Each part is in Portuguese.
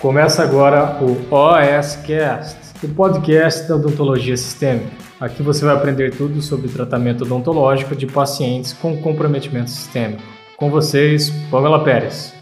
Começa agora o OSCast, o podcast da odontologia sistêmica. Aqui você vai aprender tudo sobre tratamento odontológico de pacientes com comprometimento sistêmico. Com vocês, Pamela Pérez.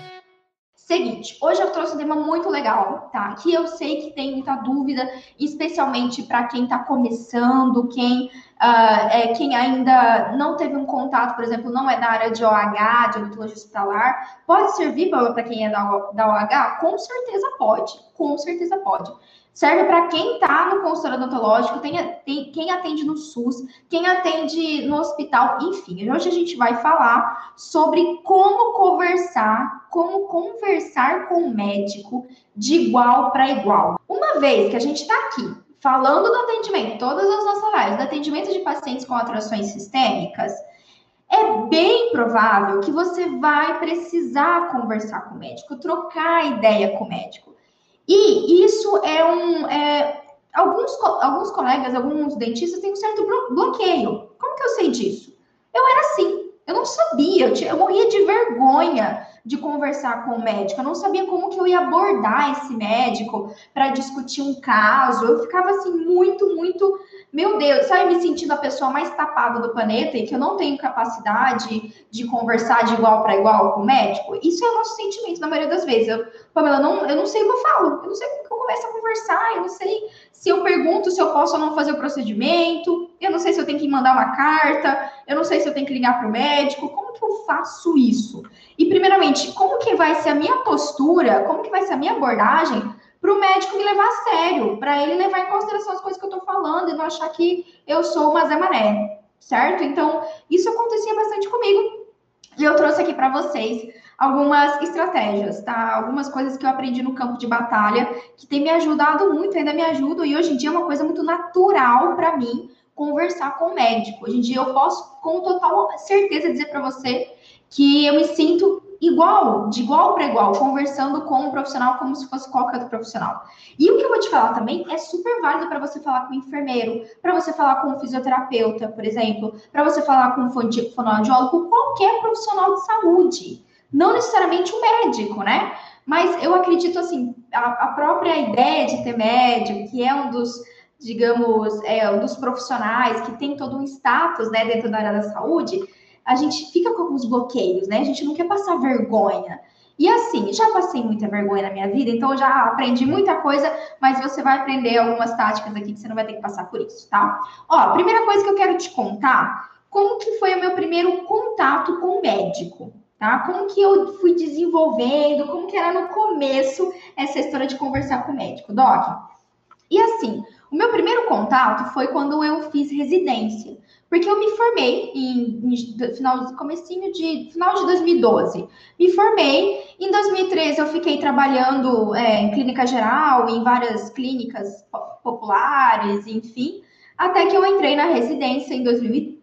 Seguinte, hoje eu trouxe um tema muito legal, tá? Que eu sei que tem muita dúvida, especialmente para quem está começando, quem, uh, é, quem ainda não teve um contato, por exemplo, não é da área de OH, de odontologia hospitalar. Pode servir para quem é da, da OH? Com certeza pode, com certeza pode. Serve para quem está no consultório odontológico, tem, tem, quem atende no SUS, quem atende no hospital, enfim. Hoje a gente vai falar sobre como conversar, como conversar com o médico de igual para igual. Uma vez que a gente está aqui falando do atendimento, todas as nossas lives, do atendimento de pacientes com atrações sistêmicas, é bem provável que você vai precisar conversar com o médico, trocar ideia com o médico. E isso é um. É, alguns, alguns colegas, alguns dentistas têm um certo bloqueio. Como que eu sei disso? Eu era assim, eu não sabia, eu, tinha, eu morria de vergonha de conversar com o médico. Eu não sabia como que eu ia abordar esse médico para discutir um caso. Eu ficava assim muito, muito, meu Deus, sabe, me sentindo a pessoa mais tapada do planeta e que eu não tenho capacidade de conversar de igual para igual com o médico. Isso é o nosso sentimento na maioria das vezes. Eu, Pamela, não, eu não sei o que eu falo, eu não sei como que eu começo a conversar, eu não sei se eu pergunto se eu posso ou não fazer o procedimento, eu não sei se eu tenho que mandar uma carta, eu não sei se eu tenho que ligar para o médico, como que eu faço isso? E primeiramente, como que vai ser a minha postura, como que vai ser a minha abordagem para o médico me levar a sério, para ele levar em consideração as coisas que eu estou falando e não achar que eu sou uma Zé Mané, certo? Então, isso acontecia bastante comigo. E eu trouxe aqui para vocês algumas estratégias, tá? Algumas coisas que eu aprendi no campo de batalha que tem me ajudado muito, ainda me ajudam, e hoje em dia é uma coisa muito natural para mim conversar com o médico. Hoje em dia eu posso com total certeza dizer para você que eu me sinto igual, de igual para igual, conversando com um profissional como se fosse qualquer outro profissional. E o que eu vou te falar também é super válido para você falar com o enfermeiro, para você falar com um fisioterapeuta, por exemplo, para você falar com um fonoaudiólogo, qualquer profissional de saúde. Não necessariamente um médico, né? Mas eu acredito assim, a, a própria ideia de ter médico, que é um dos digamos, é, dos profissionais que tem todo um status né, dentro da área da saúde, a gente fica com alguns bloqueios, né? A gente não quer passar vergonha. E assim, já passei muita vergonha na minha vida, então já aprendi muita coisa, mas você vai aprender algumas táticas aqui que você não vai ter que passar por isso, tá? Ó, primeira coisa que eu quero te contar, como que foi o meu primeiro contato com o médico, tá? Como que eu fui desenvolvendo, como que era no começo essa história de conversar com o médico, Doc? E assim, o meu primeiro contato foi quando eu fiz residência, porque eu me formei em, em final comecinho de final de 2012. Me formei em 2013 eu fiquei trabalhando é, em clínica geral, em várias clínicas populares, enfim, até que eu entrei na residência em 2000,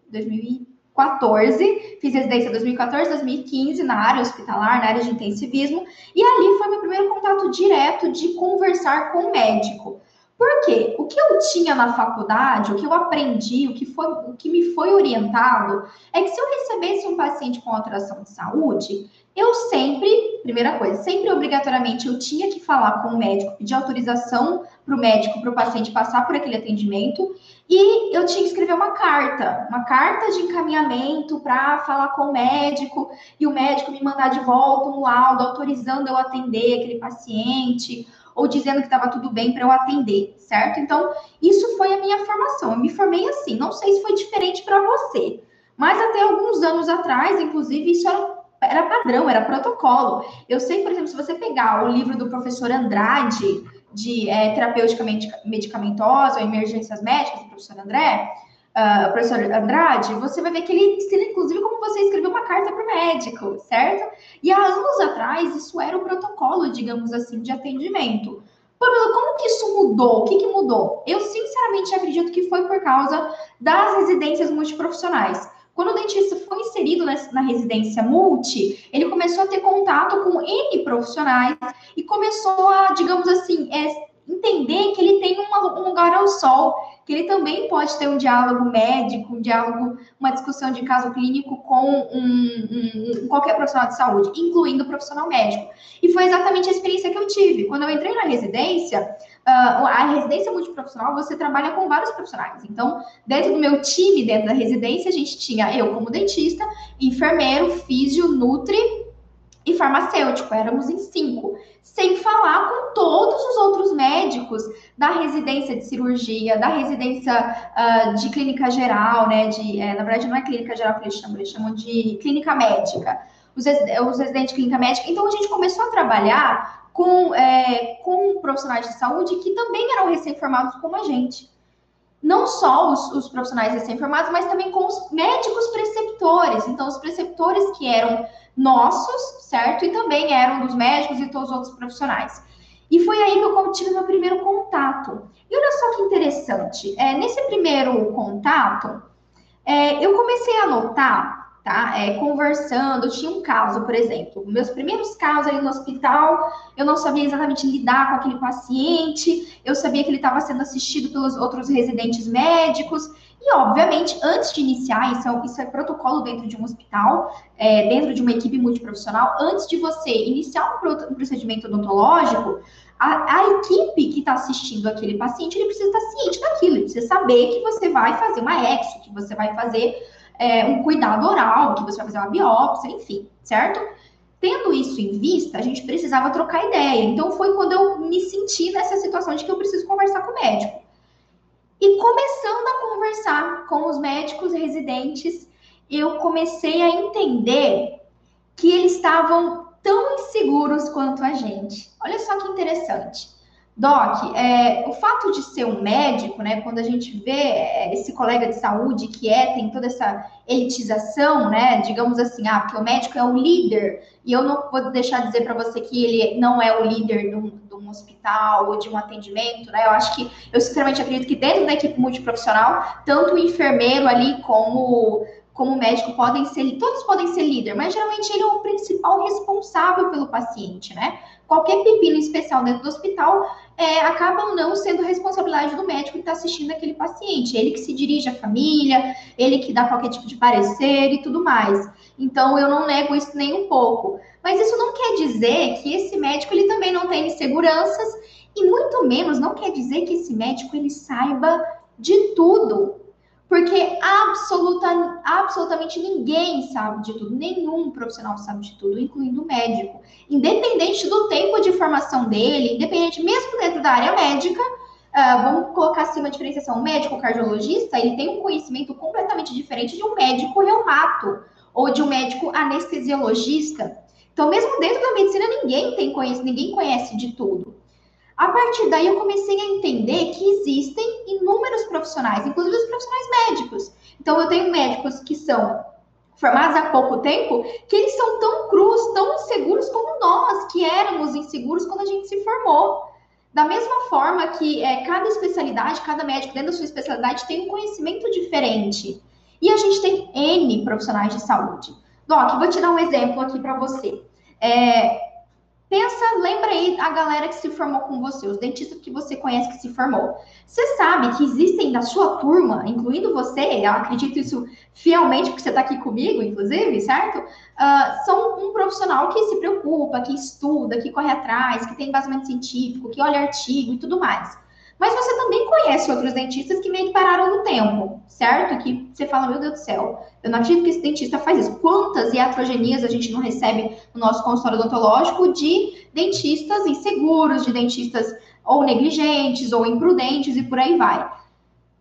2014, fiz residência em 2014, 2015 na área hospitalar, na área de intensivismo, e ali foi meu primeiro contato direto de conversar com o médico. Porque o que eu tinha na faculdade, o que eu aprendi, o que, foi, o que me foi orientado, é que se eu recebesse um paciente com alteração de saúde, eu sempre, primeira coisa, sempre obrigatoriamente eu tinha que falar com o médico, pedir autorização para o médico, para o paciente passar por aquele atendimento, e eu tinha que escrever uma carta, uma carta de encaminhamento para falar com o médico, e o médico me mandar de volta um laudo autorizando eu atender aquele paciente ou dizendo que estava tudo bem para eu atender, certo? Então, isso foi a minha formação. Eu me formei assim. Não sei se foi diferente para você, mas até alguns anos atrás, inclusive, isso era, era padrão, era protocolo. Eu sei, por exemplo, se você pegar o livro do professor Andrade, de é, terapêutica medicamentosa emergências médicas, do professor André, uh, professor Andrade, você vai ver que ele ensina, inclusive, como você escreveu uma carta para o médico, certo? E há anos atrás, isso era o protocolo, digamos assim, de atendimento. Pamela, como que isso mudou? O que, que mudou? Eu, sinceramente, acredito que foi por causa das residências multiprofissionais. Quando o dentista foi inserido na residência multi, ele começou a ter contato com N profissionais e começou a, digamos assim, é, entender que ele tem um lugar ao sol, que ele também pode ter um diálogo médico, um diálogo, uma discussão de caso clínico com um, um, qualquer profissional de saúde, incluindo o profissional médico. E foi exatamente a experiência que eu tive. Quando eu entrei na residência, uh, a residência multiprofissional, você trabalha com vários profissionais. Então, dentro do meu time, dentro da residência, a gente tinha eu como dentista, enfermeiro, físio, nutri e farmacêutico. Éramos em cinco sem falar com todos os outros médicos da residência de cirurgia, da residência uh, de clínica geral, né? De, é, na verdade, não é clínica geral que eles chamam, eles chamam de clínica médica, os, os residentes de clínica médica. Então, a gente começou a trabalhar com, é, com profissionais de saúde que também eram recém-formados como a gente. Não só os, os profissionais recém-formados, mas também com os médicos preceptores. Então, os preceptores que eram nossos, certo? E também eram dos médicos e todos os outros profissionais. E foi aí que eu tive meu primeiro contato. E olha só que interessante, é, nesse primeiro contato, é, eu comecei a notar, tá? É, conversando, tinha um caso, por exemplo, meus primeiros casos ali no hospital, eu não sabia exatamente lidar com aquele paciente, eu sabia que ele estava sendo assistido pelos outros residentes médicos, e, obviamente, antes de iniciar, isso é, isso é protocolo dentro de um hospital, é, dentro de uma equipe multiprofissional, antes de você iniciar um procedimento odontológico, a, a equipe que está assistindo aquele paciente, ele precisa estar ciente daquilo, ele precisa saber que você vai fazer uma exo, que você vai fazer é, um cuidado oral, que você vai fazer uma biópsia, enfim, certo? Tendo isso em vista, a gente precisava trocar ideia. Então, foi quando eu me senti nessa situação de que eu preciso conversar com o médico. E começando a conversar com os médicos residentes, eu comecei a entender que eles estavam tão inseguros quanto a gente. Olha só que interessante. Doc, é, o fato de ser um médico, né, quando a gente vê é, esse colega de saúde que é, tem toda essa elitização, né, digamos assim, ah, porque o médico é o líder, e eu não vou deixar de dizer para você que ele não é o líder de um, de um, hospital ou de um atendimento, né, eu acho que, eu sinceramente acredito que dentro da equipe multiprofissional, tanto o enfermeiro ali como como médico podem ser, todos podem ser líder, mas geralmente ele é o principal responsável pelo paciente, né? Qualquer pepino especial dentro do hospital é, acaba não sendo responsabilidade do médico que está assistindo aquele paciente. Ele que se dirige à família, ele que dá qualquer tipo de parecer e tudo mais. Então, eu não nego isso nem um pouco. Mas isso não quer dizer que esse médico ele também não tem inseguranças e muito menos não quer dizer que esse médico ele saiba de tudo. Porque absoluta, absolutamente ninguém sabe de tudo, nenhum profissional sabe de tudo, incluindo o médico. Independente do tempo de formação dele, independente mesmo dentro da área médica, uh, vamos colocar assim uma diferenciação: o médico cardiologista ele tem um conhecimento completamente diferente de um médico reumato ou de um médico anestesiologista. Então, mesmo dentro da medicina, ninguém tem conhece, ninguém conhece de tudo. A partir daí, eu comecei a entender que existem inúmeros profissionais, inclusive os profissionais médicos. Então, eu tenho médicos que são formados há pouco tempo, que eles são tão crus, tão inseguros como nós, que éramos inseguros quando a gente se formou. Da mesma forma que é, cada especialidade, cada médico dentro da sua especialidade tem um conhecimento diferente. E a gente tem N profissionais de saúde. Doc, vou te dar um exemplo aqui para você. É, Pensa, lembra aí a galera que se formou com você, os dentistas que você conhece que se formou. Você sabe que existem na sua turma, incluindo você, eu acredito isso fielmente porque você está aqui comigo, inclusive, certo? Uh, são um profissional que se preocupa, que estuda, que corre atrás, que tem embasamento científico, que olha artigo e tudo mais. Mas você também conhece outros dentistas que meio que pararam no tempo, certo? Que você fala, meu Deus do céu, eu não acredito que esse dentista faz isso. Quantas iatrogenias a gente não recebe no nosso consultório odontológico de dentistas inseguros, de dentistas ou negligentes, ou imprudentes e por aí vai.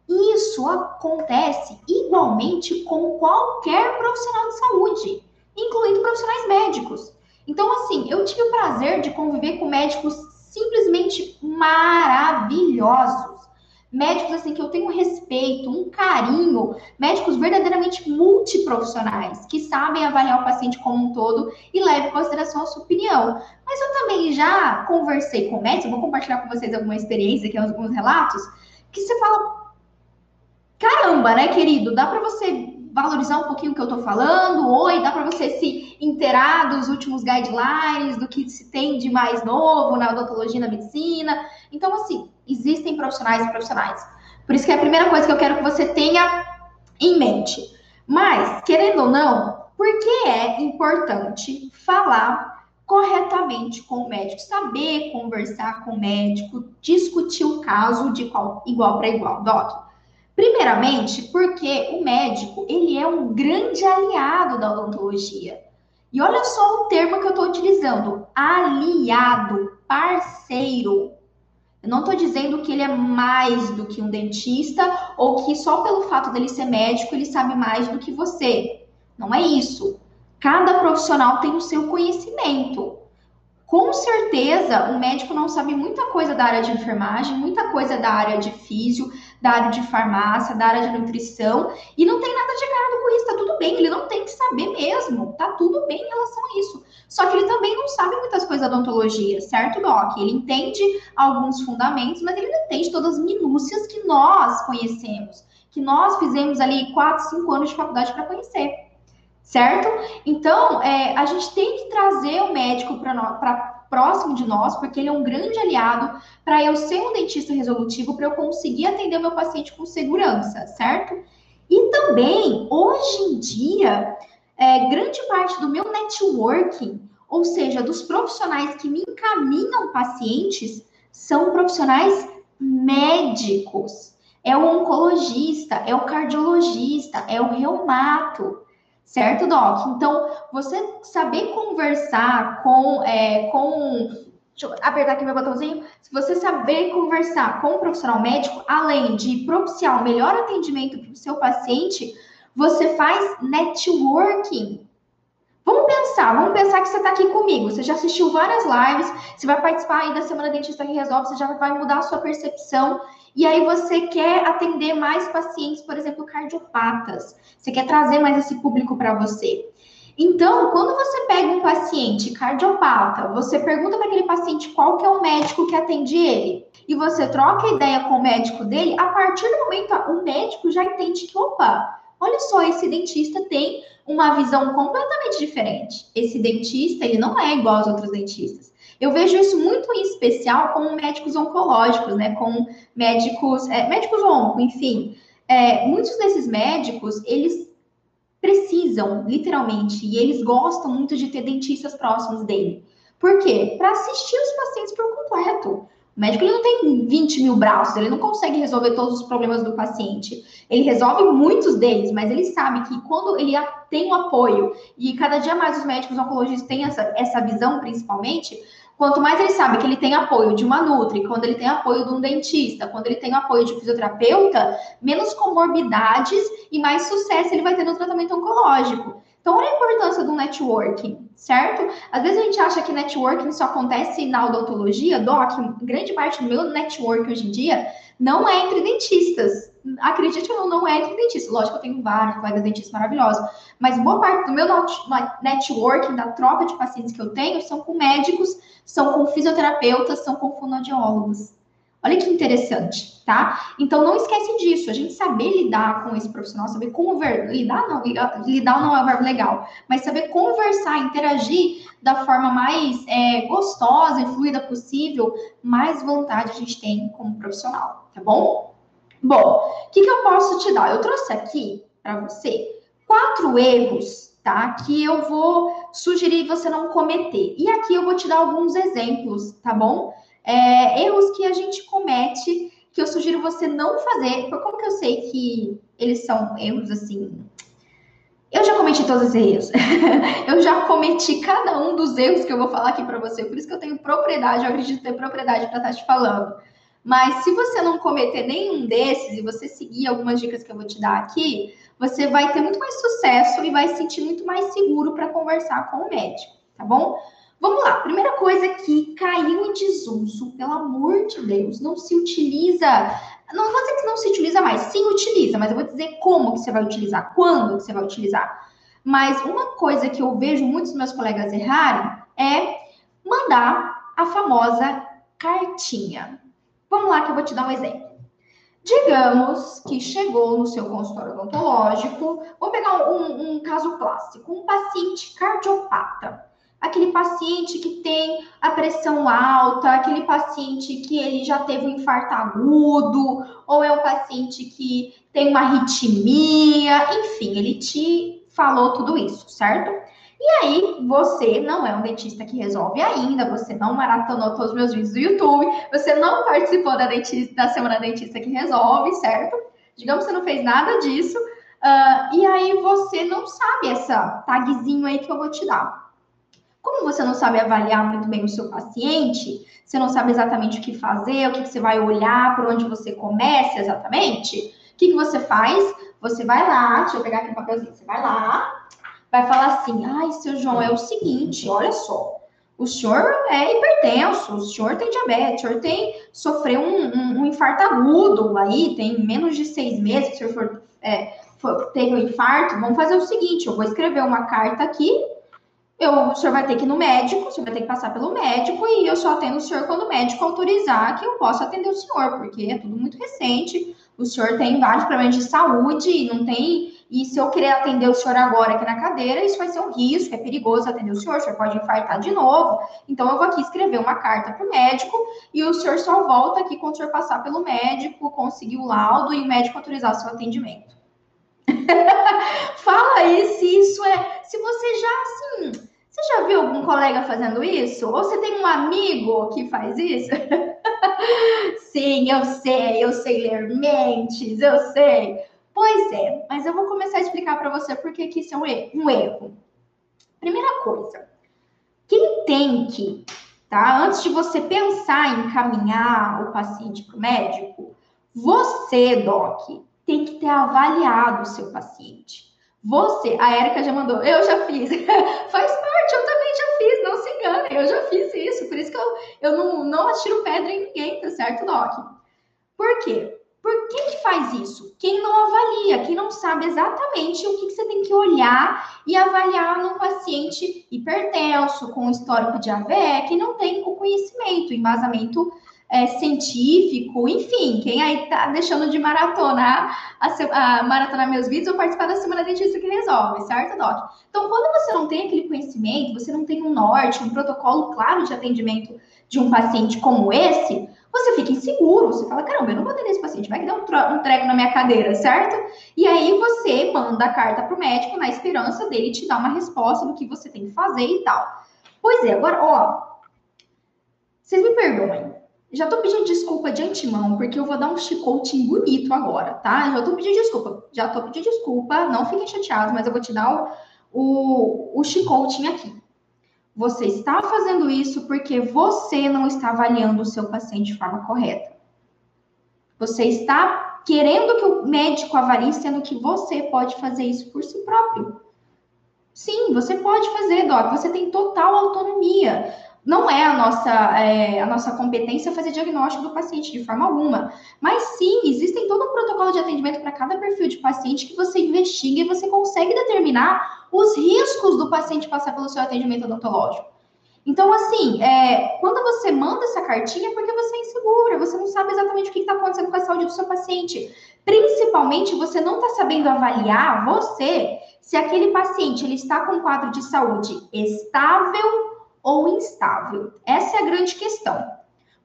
Isso acontece igualmente com qualquer profissional de saúde, incluindo profissionais médicos. Então, assim, eu tive o prazer de conviver com médicos simplesmente maravilhosos. Médicos assim que eu tenho respeito, um carinho, médicos verdadeiramente multiprofissionais, que sabem avaliar o paciente como um todo e levam em consideração a sua opinião. Mas eu também já conversei com médicos, vou compartilhar com vocês alguma experiência aqui, alguns relatos, que você fala, caramba, né, querido, dá para você valorizar um pouquinho o que eu estou falando? Oi, dá para você se inteirar dos últimos guidelines, do que se tem de mais novo na odontologia na medicina? Então, assim, existem profissionais e profissionais. Por isso que é a primeira coisa que eu quero que você tenha em mente. Mas, querendo ou não, por que é importante falar corretamente com o médico, saber conversar com o médico, discutir o caso de igual para igual, Doc? Primeiramente, porque o médico, ele é um grande aliado da odontologia. E olha só o termo que eu estou utilizando, aliado, parceiro. Eu não estou dizendo que ele é mais do que um dentista ou que só pelo fato dele ser médico ele sabe mais do que você. Não é isso. Cada profissional tem o seu conhecimento. Com certeza, o médico não sabe muita coisa da área de enfermagem, muita coisa da área de físio, da área de farmácia, da área de nutrição, e não tem nada de errado com isso, tá tudo bem, ele não tem que saber mesmo, tá tudo bem em relação a isso. Só que ele também não sabe muitas coisas da odontologia, certo, Doc? Ele entende alguns fundamentos, mas ele não entende todas as minúcias que nós conhecemos, que nós fizemos ali 4, 5 anos de faculdade para conhecer certo? Então, é, a gente tem que trazer o médico para próximo de nós, porque ele é um grande aliado para eu ser um dentista resolutivo, para eu conseguir atender o meu paciente com segurança, certo? E também, hoje em dia, é, grande parte do meu networking, ou seja, dos profissionais que me encaminham pacientes, são profissionais médicos. É o oncologista, é o cardiologista, é o reumato, certo, Doc? Então, você saber conversar com, é, com deixa eu apertar aqui meu botãozinho. Se você saber conversar com um profissional médico, além de propiciar o melhor atendimento para o seu paciente, você faz networking. Vamos pensar, vamos pensar que você está aqui comigo. Você já assistiu várias lives, você vai participar aí da Semana Dentista que Resolve, você já vai mudar a sua percepção e aí você quer atender mais pacientes, por exemplo, cardiopatas. Você quer trazer mais esse público para você. Então, quando você pega um paciente cardiopata, você pergunta para aquele paciente qual que é o médico que atende ele, e você troca ideia com o médico dele, a partir do momento o médico já entende que, opa, olha só, esse dentista tem uma visão completamente diferente. Esse dentista, ele não é igual aos outros dentistas. Eu vejo isso muito em especial com médicos oncológicos, né? Com médicos, é, médicos onco, enfim. É, muitos desses médicos, eles precisam, literalmente, e eles gostam muito de ter dentistas próximos dele. Por quê? Para assistir os pacientes por completo. O médico ele não tem 20 mil braços, ele não consegue resolver todos os problemas do paciente. Ele resolve muitos deles, mas ele sabe que quando ele tem um apoio, e cada dia mais os médicos oncologistas têm essa, essa visão, principalmente, Quanto mais ele sabe que ele tem apoio de uma Nutri, quando ele tem apoio de um dentista, quando ele tem apoio de um fisioterapeuta, menos comorbidades e mais sucesso ele vai ter no tratamento oncológico. Então, olha a importância do networking, certo? Às vezes a gente acha que networking só acontece na odontologia, doc, grande parte do meu network hoje em dia não é entre dentistas. Acredite ou não, não é entre dentistas. Lógico, eu tenho vários colegas dentistas maravilhosos, mas boa parte do meu networking, da troca de pacientes que eu tenho, são com médicos, são com fisioterapeutas, são com fonoaudiólogos. Olha que interessante, tá? Então não esquece disso, a gente saber lidar com esse profissional, saber conversar, lidar não, lidar não é um verbo legal, mas saber conversar, interagir da forma mais é, gostosa e fluida possível, mais vontade a gente tem como profissional, tá bom? Bom, o que, que eu posso te dar? Eu trouxe aqui para você quatro erros tá? Que eu vou sugerir você não cometer. E aqui eu vou te dar alguns exemplos, tá bom? É, erros que a gente comete que eu sugiro você não fazer. Como que eu sei que eles são erros assim? Eu já cometi todos esses erros. eu já cometi cada um dos erros que eu vou falar aqui para você. Por isso que eu tenho propriedade, eu acredito ter propriedade para estar tá te falando. Mas se você não cometer nenhum desses e você seguir algumas dicas que eu vou te dar aqui, você vai ter muito mais sucesso e vai se sentir muito mais seguro para conversar com o médico, tá bom? Vamos lá, primeira coisa que caiu em desuso, pelo amor de Deus, não se utiliza, não vou dizer que não se utiliza mais, sim utiliza, mas eu vou dizer como que você vai utilizar, quando que você vai utilizar. Mas uma coisa que eu vejo muitos meus colegas errarem é mandar a famosa cartinha. Vamos lá que eu vou te dar um exemplo. Digamos que chegou no seu consultório odontológico, vou pegar um, um caso clássico, um paciente cardiopata aquele paciente que tem a pressão alta, aquele paciente que ele já teve um infarto agudo, ou é um paciente que tem uma arritmia, enfim, ele te falou tudo isso, certo? E aí, você não é um dentista que resolve ainda, você não maratonou todos os meus vídeos do YouTube, você não participou da, dentista, da Semana Dentista que Resolve, certo? Digamos que você não fez nada disso, uh, e aí você não sabe essa tagzinho aí que eu vou te dar. Como você não sabe avaliar muito bem o seu paciente, você não sabe exatamente o que fazer, o que, você vai olhar, por onde você começa exatamente, o que, que você faz? Você vai lá, deixa eu pegar aqui um papelzinho, você vai lá, vai falar assim, ai, seu João, é o seguinte, olha só, o senhor é hipertenso, o senhor tem diabetes, o senhor tem sofreu um, um, um infarto agudo aí, tem menos de seis meses que o senhor for, é, for, teve um infarto, vamos fazer o seguinte, eu vou escrever uma carta aqui eu, o senhor vai ter que ir no médico, o senhor vai ter que passar pelo médico e eu só atendo o senhor quando o médico autorizar que eu possa atender o senhor, porque é tudo muito recente. O senhor tem vários problemas de saúde não tem. E se eu querer atender o senhor agora aqui na cadeira, isso vai ser um risco, é perigoso atender o senhor, o senhor pode infartar de novo. Então, eu vou aqui escrever uma carta para o médico e o senhor só volta aqui quando o senhor passar pelo médico, conseguir o laudo e o médico autorizar o seu atendimento. Fala aí se isso é. Se você já, assim. Você já viu algum colega fazendo isso? Ou você tem um amigo que faz isso? Sim, eu sei, eu sei ler mentes, eu sei. Pois é, mas eu vou começar a explicar para você por que isso é um erro. Primeira coisa, quem tem que, tá? Antes de você pensar em encaminhar o paciente para o médico, você, Doc, tem que ter avaliado o seu paciente. Você, a Érica já mandou, eu já fiz. Faz parte, eu também já fiz, não se engane, eu já fiz isso. Por isso que eu, eu não, não atiro pedra em ninguém, tá certo, Doc? Por quê? Por que, que faz isso? Quem não avalia, quem não sabe exatamente o que, que você tem que olhar e avaliar num paciente hipertenso, com histórico de AVE, que não tem o conhecimento, embasamento é, científico, enfim, quem aí tá deixando de maratonar, a, a, maratonar meus vídeos ou participar da Semana Dentista que Resolve, certo, Doc? Então, quando você não tem aquele conhecimento, você não tem um norte, um protocolo claro de atendimento de um paciente como esse, você fica inseguro, você fala, caramba, eu não vou atender esse paciente, vai que dar um, um treco na minha cadeira, certo? E aí você manda a carta para o médico na esperança dele te dar uma resposta do que você tem que fazer e tal. Pois é, agora, ó, vocês me perdoem, já tô pedindo desculpa de antemão, porque eu vou dar um chicote bonito agora, tá? Já tô pedindo desculpa. Já tô pedindo desculpa, não fiquem chateados, mas eu vou te dar o, o, o chicote aqui. Você está fazendo isso porque você não está avaliando o seu paciente de forma correta. Você está querendo que o médico avalie, sendo que você pode fazer isso por si próprio. Sim, você pode fazer, Doc. Você tem total autonomia não é a nossa, é, a nossa competência fazer diagnóstico do paciente de forma alguma. Mas sim, existem todo um protocolo de atendimento para cada perfil de paciente que você investiga e você consegue determinar os riscos do paciente passar pelo seu atendimento odontológico. Então, assim, é, quando você manda essa cartinha, é porque você é insegura, você não sabe exatamente o que está acontecendo com a saúde do seu paciente. Principalmente, você não está sabendo avaliar você se aquele paciente ele está com um quadro de saúde estável ou instável? Essa é a grande questão.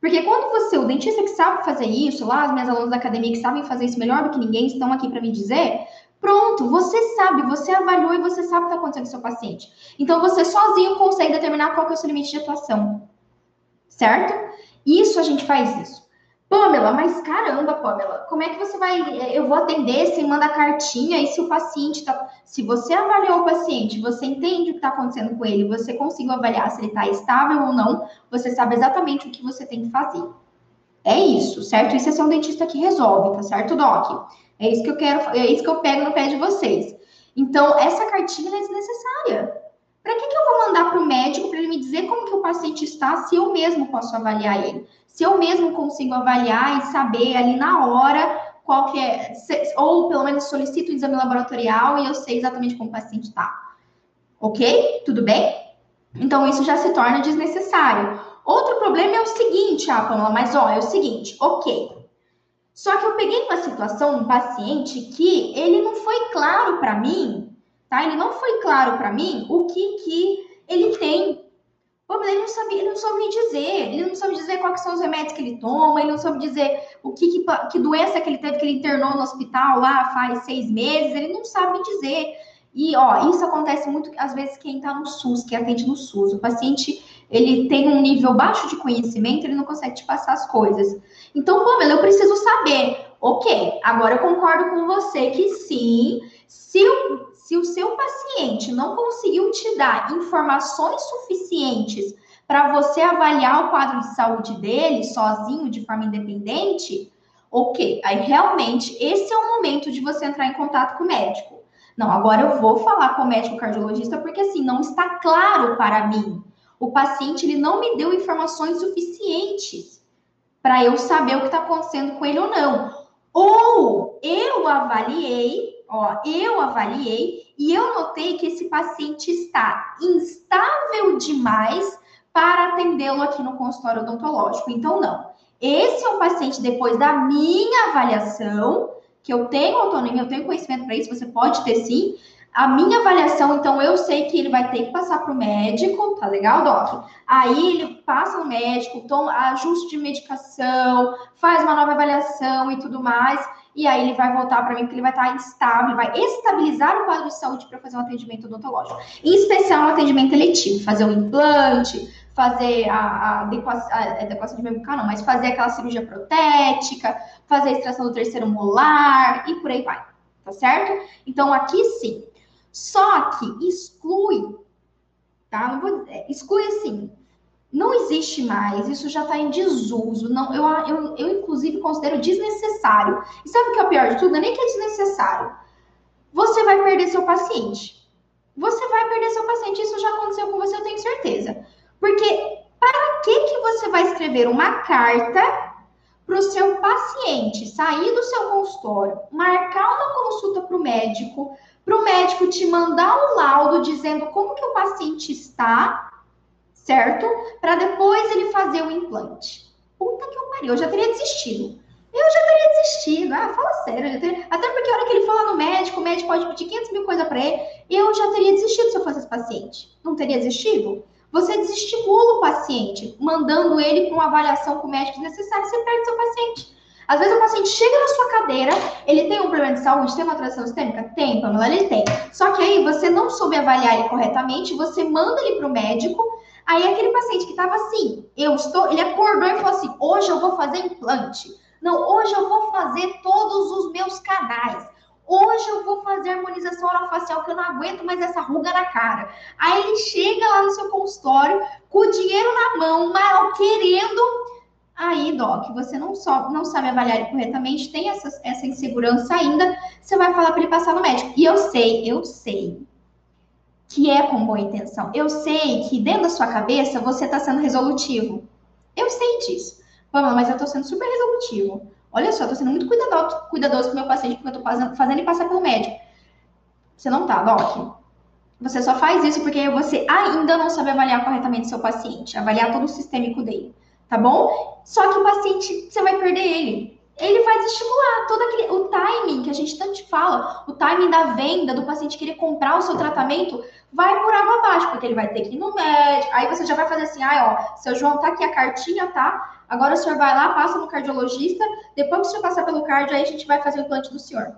Porque quando você, o dentista que sabe fazer isso, lá as minhas alunas da academia que sabem fazer isso melhor do que ninguém estão aqui para me dizer, pronto, você sabe, você avaliou e você sabe o que está acontecendo com o seu paciente. Então você sozinho consegue determinar qual que é o seu limite de atuação. Certo? Isso a gente faz isso. Pamela, mas caramba, Pamela, como é que você vai. Eh, eu vou atender sem mandar cartinha e se o paciente tá. Se você avaliou o paciente, você entende o que está acontecendo com ele, você conseguiu avaliar se ele está estável ou não, você sabe exatamente o que você tem que fazer. É isso, certo? Isso é ser um dentista que resolve, tá certo, Doc? É isso que eu quero, é isso que eu pego no pé de vocês. Então, essa cartinha é desnecessária. Para que, que eu vou mandar para o médico para ele me dizer como que o paciente está se eu mesmo posso avaliar ele? Se eu mesmo consigo avaliar e saber ali na hora qual que é, ou pelo menos solicito o exame laboratorial e eu sei exatamente como o paciente está. Ok? Tudo bem? Então, isso já se torna desnecessário. Outro problema é o seguinte, ah, Pamela, mas ó, é o seguinte, ok. Só que eu peguei uma situação, um paciente que ele não foi claro para mim, tá? Ele não foi claro para mim o que que ele tem. Pô, ele não sabia, ele não soube me dizer, ele não sabe dizer quais são os remédios que ele toma, ele não sabe dizer o que, que, que doença que ele teve, que ele internou no hospital lá faz seis meses, ele não sabe me dizer. E, ó, isso acontece muito, às vezes, quem está no SUS, que atende no SUS. O paciente, ele tem um nível baixo de conhecimento, ele não consegue te passar as coisas. Então, Pamela, eu preciso saber. Ok, agora eu concordo com você que sim, se o, se o seu paciente não conseguiu te dar informações suficientes para você avaliar o quadro de saúde dele sozinho, de forma independente, ok, aí realmente esse é o momento de você entrar em contato com o médico. Não, agora eu vou falar com o médico cardiologista porque assim não está claro para mim. O paciente ele não me deu informações suficientes para eu saber o que está acontecendo com ele ou não. Ou eu avaliei, ó, eu avaliei e eu notei que esse paciente está instável demais para atendê-lo aqui no consultório odontológico. Então, não. Esse é um paciente, depois da minha avaliação, que eu tenho autonomia, eu tenho conhecimento para isso, você pode ter sim. A minha avaliação, então, eu sei que ele vai ter que passar para o médico, tá legal, Doc? Aí ele passa no médico, toma ajuste de medicação, faz uma nova avaliação e tudo mais. E aí ele vai voltar para mim, porque ele vai estar instável, vai estabilizar o quadro de saúde para fazer um atendimento odontológico. Em especial, um atendimento eletivo, fazer um implante, fazer a, a, adequação, a adequação de membucal, não, mas fazer aquela cirurgia protética, fazer a extração do terceiro molar e por aí vai, tá certo? Então, aqui sim. Só que exclui, tá? Não vou, exclui assim, não existe mais, isso já está em desuso, não, eu, eu, eu inclusive considero desnecessário. E sabe o que é o pior de tudo? É nem que é desnecessário. Você vai perder seu paciente. Você vai perder seu paciente, isso já aconteceu com você, eu tenho certeza. Porque para que, que você vai escrever uma carta para o seu paciente sair do seu consultório, marcar uma consulta para o médico, para o médico te mandar um laudo dizendo como que o paciente está, certo? Para depois ele fazer o implante. Puta que eu pariu, eu já teria desistido. Eu já teria desistido. Ah, fala sério. Teria... Até porque a hora que ele fala no médico, o médico pode pedir 500 mil coisas para ele, eu já teria desistido se eu fosse esse paciente. Não teria desistido? Você desestimula o paciente, mandando ele para uma avaliação com o médico desnecessária, você perde seu paciente. Às vezes o paciente chega na sua cadeira, ele tem um problema de saúde, tem uma tradução sistêmica? Tem, Pamela, ele tem. Só que aí você não soube avaliar ele corretamente, você manda ele para o médico, aí aquele paciente que estava assim, eu estou, ele acordou e falou assim, hoje eu vou fazer implante. Não, hoje eu vou fazer todos os meus canais. Hoje eu vou fazer harmonização orofacial, que eu não aguento mais essa ruga na cara. Aí ele chega lá no seu consultório com o dinheiro na mão, mal querendo. Aí, Doc, você não, só, não sabe avaliar corretamente, tem essa, essa insegurança ainda, você vai falar para ele passar no médico. E eu sei, eu sei que é com boa intenção. Eu sei que dentro da sua cabeça você está sendo resolutivo. Eu sei disso. Vamos, mas eu estou sendo super resolutivo. Olha só, tô sendo muito cuidadoso, cuidadoso com o meu paciente, porque eu tô fazendo, fazendo ele passar pelo médico. Você não tá, Doc. Você só faz isso porque você ainda não sabe avaliar corretamente seu paciente, avaliar todo o sistêmico dele, tá bom? Só que o paciente, você vai perder ele. Ele vai desestimular todo aquele o timing que a gente tanto fala, o timing da venda do paciente querer comprar o seu tratamento, vai por água abaixo, porque ele vai ter que ir no médico. Aí você já vai fazer assim, ah, ó, seu João tá aqui a cartinha, tá? Agora o senhor vai lá, passa no cardiologista, depois que o senhor passar pelo cardio, aí a gente vai fazer o implante do senhor.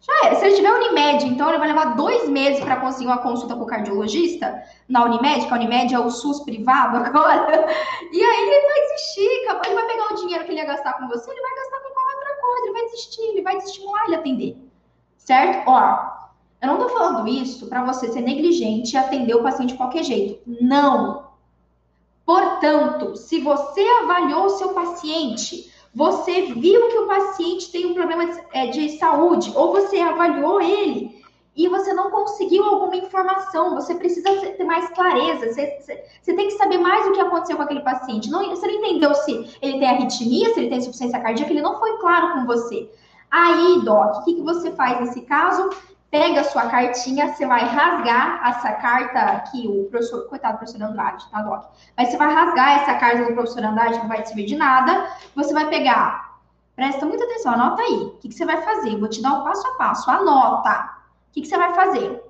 Já era. Se ele tiver Unimed, então ele vai levar dois meses para conseguir uma consulta com o cardiologista na Unimed, que a Unimed é o SUS privado agora. E aí ele vai desistir, ele vai pegar o dinheiro que ele ia gastar com você, ele vai gastar com qualquer outra coisa, ele vai desistir, ele vai desestimular ele atender. Certo? Ó, eu não tô falando isso para você ser negligente e atender o paciente de qualquer jeito. Não. Portanto, se você avaliou o seu paciente, você viu que o paciente tem um problema de, é, de saúde, ou você avaliou ele e você não conseguiu alguma informação, você precisa ter mais clareza, você, você, tem que saber mais o que aconteceu com aquele paciente. Não, você não entendeu se ele tem arritmia, se ele tem insuficiência cardíaca, ele não foi claro com você. Aí, Doc, o que, que você faz nesse caso? Pega a sua cartinha, você vai rasgar essa carta aqui, o professor, coitado do professor Andrade, tá, Doc? Mas você vai rasgar essa carta do professor Andrade, não vai servir de nada. Você vai pegar, presta muita atenção, anota aí. O que, que você vai fazer? Vou te dar o um passo a passo, anota. O que, que você vai fazer?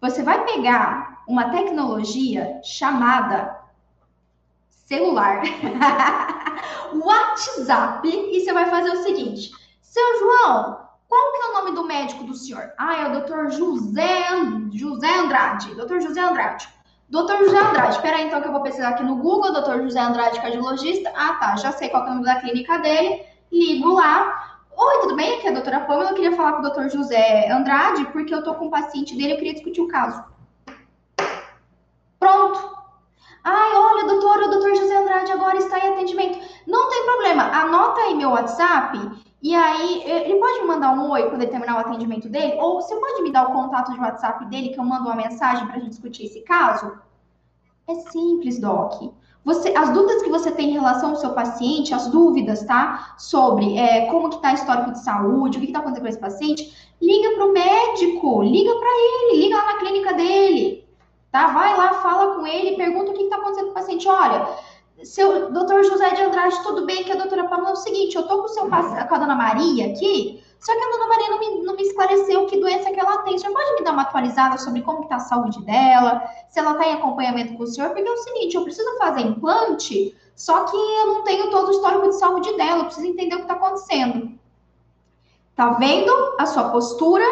Você vai pegar uma tecnologia chamada celular, WhatsApp, e você vai fazer o seguinte: Seu João, qual que é o nome do médico do senhor? Ah, é o Dr. José, José Andrade. Dr. José Andrade. Dr. José Andrade. Espera aí, então, que eu vou pesquisar aqui no Google. Dr. José Andrade, cardiologista. Ah, tá. Já sei qual é o nome da clínica dele. Ligo lá. Oi, tudo bem? Aqui é a doutora Pamela. Eu queria falar com o Dr. José Andrade, porque eu tô com um paciente dele. Eu queria discutir o caso. Pronto. Ai, olha, doutora, o doutor José Andrade agora está em atendimento. Não tem problema. Anota aí meu WhatsApp e aí, ele pode me mandar um oi quando ele terminar o atendimento dele? Ou você pode me dar o contato de WhatsApp dele que eu mando uma mensagem para a gente discutir esse caso? É simples, Doc. Você, as dúvidas que você tem em relação ao seu paciente, as dúvidas, tá? Sobre é, como que tá o histórico de saúde, o que, que tá acontecendo com esse paciente, liga para o médico, liga para ele, liga lá na clínica dele, tá? Vai lá, fala com ele, pergunta o que, que tá acontecendo com o paciente. Olha, seu doutor José de Andrade, tudo bem que a doutora Pamela é o seguinte, eu tô com, seu, com a dona Maria aqui, só que a dona Maria não me, não me esclareceu que doença que ela tem. Você pode me dar uma atualizada sobre como está a saúde dela, se ela está em acompanhamento com o senhor? Porque é o seguinte, eu preciso fazer implante, só que eu não tenho todo o histórico de saúde dela, eu preciso entender o que está acontecendo. Tá vendo a sua postura?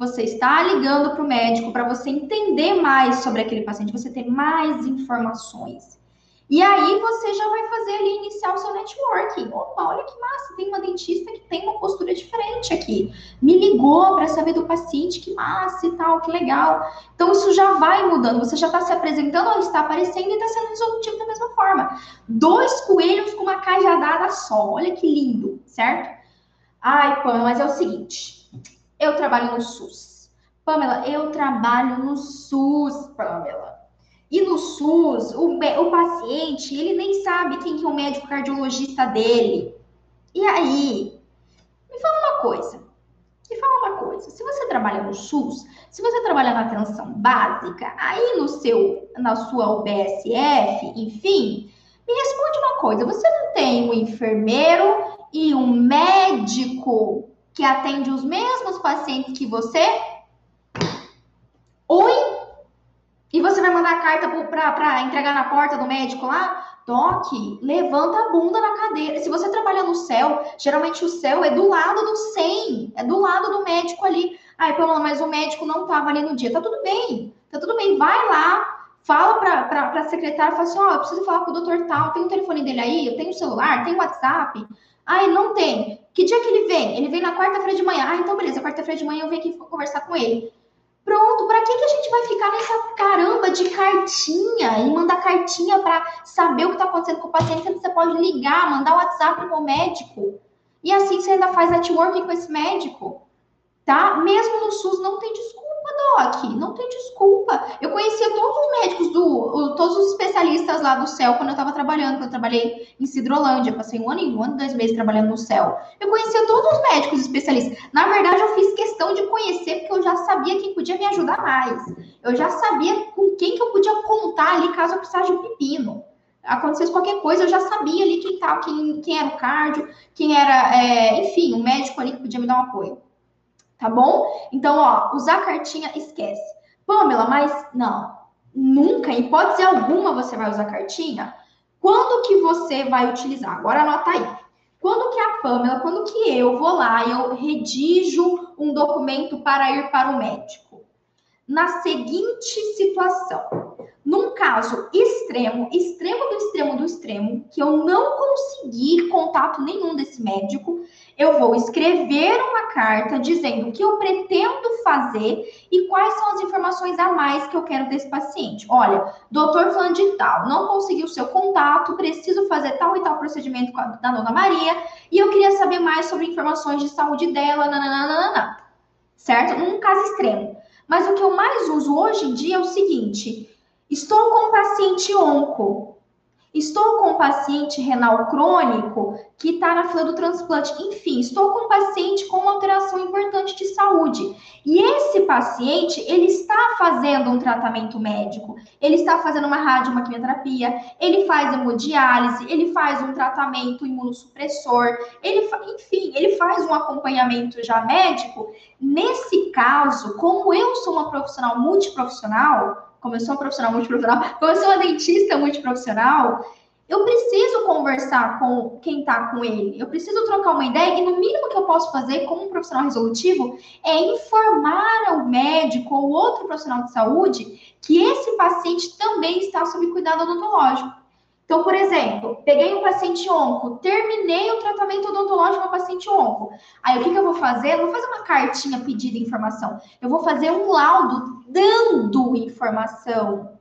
Você está ligando para o médico para você entender mais sobre aquele paciente, você ter mais informações. E aí você já vai fazer ali iniciar o seu networking. Opa, olha que massa, tem uma dentista que tem uma postura diferente aqui. Me ligou para saber do paciente, que massa e tal, que legal. Então isso já vai mudando, você já está se apresentando, está aparecendo e está sendo resolutivo da mesma forma. Dois coelhos com uma cajadada só, olha que lindo, certo? Ai, Pamela, mas é o seguinte, eu trabalho no SUS. Pamela, eu trabalho no SUS, Pamela. E no SUS, o, o paciente, ele nem sabe quem que é o médico cardiologista dele. E aí, me fala uma coisa. Me fala uma coisa. Se você trabalha no SUS, se você trabalha na atenção básica, aí no seu, na sua UBSF, enfim, me responde uma coisa. Você não tem um enfermeiro e um médico que atende os mesmos pacientes que você? Oi? E você vai mandar a carta para entregar na porta do médico lá? Doc, levanta a bunda na cadeira. Se você trabalha no céu, geralmente o céu é do lado do 100, é do lado do médico ali. Ai, Pamela, mas o médico não estava ali no dia. Tá tudo bem, tá tudo bem. Vai lá, fala para a secretária, fala assim, ó, oh, eu preciso falar com o doutor tal, tem o telefone dele aí, eu tenho o celular, tem o WhatsApp. Ai, não tem. Que dia que ele vem? Ele vem na quarta-feira de manhã. Ah, então beleza, quarta-feira de manhã eu venho aqui conversar com ele. Pronto, para que, que a gente vai ficar nessa caramba de cartinha e mandar cartinha para saber o que está acontecendo com o paciente? Você pode ligar, mandar WhatsApp para o médico. E assim você ainda faz networking com esse médico. Tá? Mesmo no SUS não tem desculpa Doc, não tem desculpa. Eu conhecia todos os médicos do, todos os especialistas lá do céu quando eu estava trabalhando, quando eu trabalhei em Cidrolândia, passei um ano e um ano, dois meses trabalhando no céu. Eu conhecia todos os médicos especialistas. Na verdade, eu fiz questão de conhecer porque eu já sabia quem podia me ajudar mais. Eu já sabia com quem que eu podia contar ali caso eu precisasse de um pepino acontecesse qualquer coisa, eu já sabia ali quem, tal, quem, quem era o cardio, quem era, é, enfim, o um médico ali que podia me dar um apoio tá bom? Então, ó, usar cartinha, esquece. Pamela, mas não, nunca, em hipótese alguma, você vai usar cartinha. Quando que você vai utilizar? Agora anota aí. Quando que a Pamela, quando que eu vou lá e eu redijo um documento para ir para o médico? Na seguinte situação. Num caso extremo, extremo do extremo do extremo, que eu não conseguir contato nenhum desse médico, eu vou escrever uma carta dizendo o que eu pretendo fazer e quais são as informações a mais que eu quero desse paciente. Olha, doutor falando de tal, não consegui o seu contato, preciso fazer tal e tal procedimento da dona Maria e eu queria saber mais sobre informações de saúde dela, nananana, certo? Num caso extremo. Mas o que eu mais uso hoje em dia é o seguinte: estou com um paciente onco, estou com um paciente renal crônico que está na fila do transplante. Enfim, estou com um paciente com uma alteração importante de saúde. E esse paciente, ele está fazendo um tratamento médico. Ele está fazendo uma rádio, uma quimioterapia, ele faz hemodiálise, ele faz um tratamento imunossupressor, ele, enfim, ele faz um acompanhamento já médico. Nesse caso, como eu sou uma profissional multiprofissional, como eu sou uma profissional multiprofissional, como eu sou uma dentista multiprofissional, eu preciso conversar com quem está com ele, eu preciso trocar uma ideia, e no mínimo que eu posso fazer como um profissional resolutivo é informar ao médico ou outro profissional de saúde que esse paciente também está sob cuidado odontológico. Então, por exemplo, peguei um paciente onco, terminei o tratamento odontológico com paciente onco. Aí, o que, que eu vou fazer? Eu não vou fazer uma cartinha pedindo informação. Eu vou fazer um laudo dando informação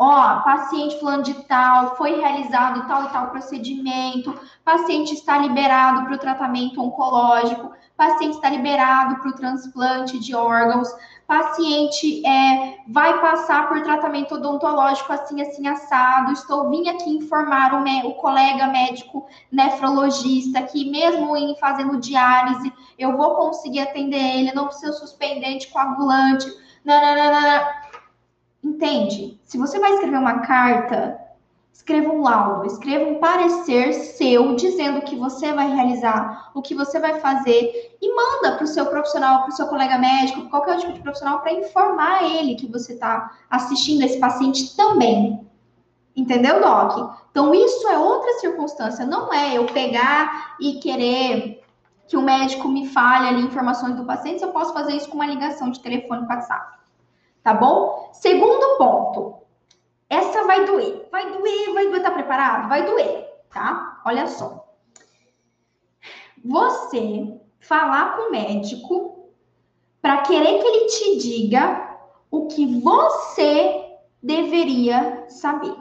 ó, paciente fulano de tal, foi realizado tal e tal procedimento, paciente está liberado para o tratamento oncológico, paciente está liberado para o transplante de órgãos, paciente é, vai passar por tratamento odontológico assim, assim, assado, estou vim aqui informar o, o colega médico nefrologista que mesmo em fazendo diálise, eu vou conseguir atender ele, não precisa suspender anticoagulante, nananana. Entende? Se você vai escrever uma carta, escreva um laudo, escreva um parecer seu dizendo o que você vai realizar, o que você vai fazer e manda para o seu profissional, para o seu colega médico, qualquer tipo de profissional para informar ele que você está assistindo esse paciente também. Entendeu, Doc? Então, isso é outra circunstância, não é eu pegar e querer que o médico me fale ali informações do paciente, eu posso fazer isso com uma ligação de telefone com WhatsApp tá bom? Segundo ponto, essa vai doer, vai doer, vai doer, tá preparado? Vai doer, tá? Olha só. Você falar com o médico para querer que ele te diga o que você deveria saber.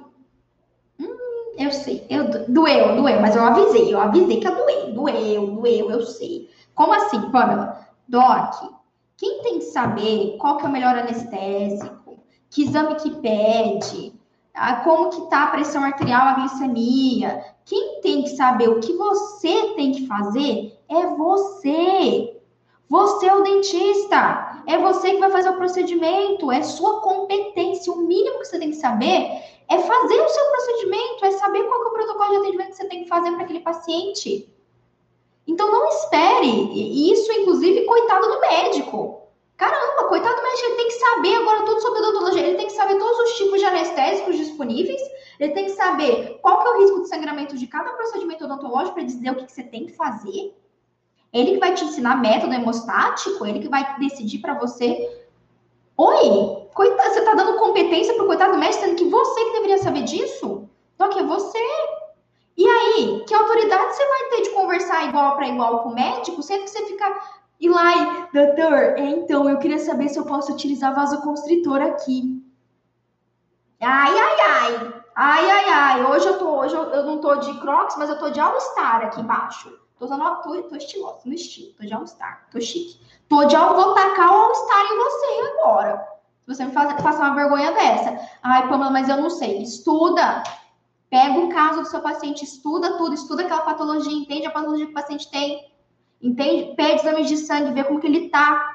Hum, eu sei, eu, doeu, doeu, mas eu avisei, eu avisei que ia doer, doeu, doeu, eu sei. Como assim, Pamela? Doc, quem tem que saber qual que é o melhor anestésico, que exame que pede, como que tá a pressão arterial, a glicemia. Quem tem que saber o que você tem que fazer é você. Você é o dentista. É você que vai fazer o procedimento, é sua competência. O mínimo que você tem que saber é fazer o seu procedimento, é saber qual é o protocolo de atendimento que você tem que fazer para aquele paciente. Então não espere. Isso, inclusive, coitado do médico. Caramba, coitado do médico, ele tem que saber agora tudo sobre odontologia. Ele tem que saber todos os tipos de anestésicos disponíveis. Ele tem que saber qual que é o risco de sangramento de cada procedimento odontológico para dizer o que, que você tem que fazer. Ele que vai te ensinar método hemostático, ele que vai decidir para você. Oi, coitado, você está dando competência para o coitado do médico, sendo que você que deveria saber disso? Só que é você. E aí, que autoridade você vai ter de conversar igual para igual com o médico, sendo que você fica e lá e, doutor, é, então, eu queria saber se eu posso utilizar vasoconstritor aqui. Ai, ai, ai. Ai, ai, ai. Hoje eu tô, hoje eu, eu não tô de Crocs, mas eu tô de All-Star aqui embaixo. Tô usando, tô, tô estilosa, no estilo. Tô de All-Star, tô chique. Tô de All, vou tacar o All-Star em você agora. Se você me faz, passar uma vergonha dessa. Ai, Pamela, mas eu não sei. Estuda. Pega o caso do seu paciente, estuda tudo, estuda aquela patologia, entende a patologia que o paciente tem, entende? Pede exames de sangue, vê como que ele tá,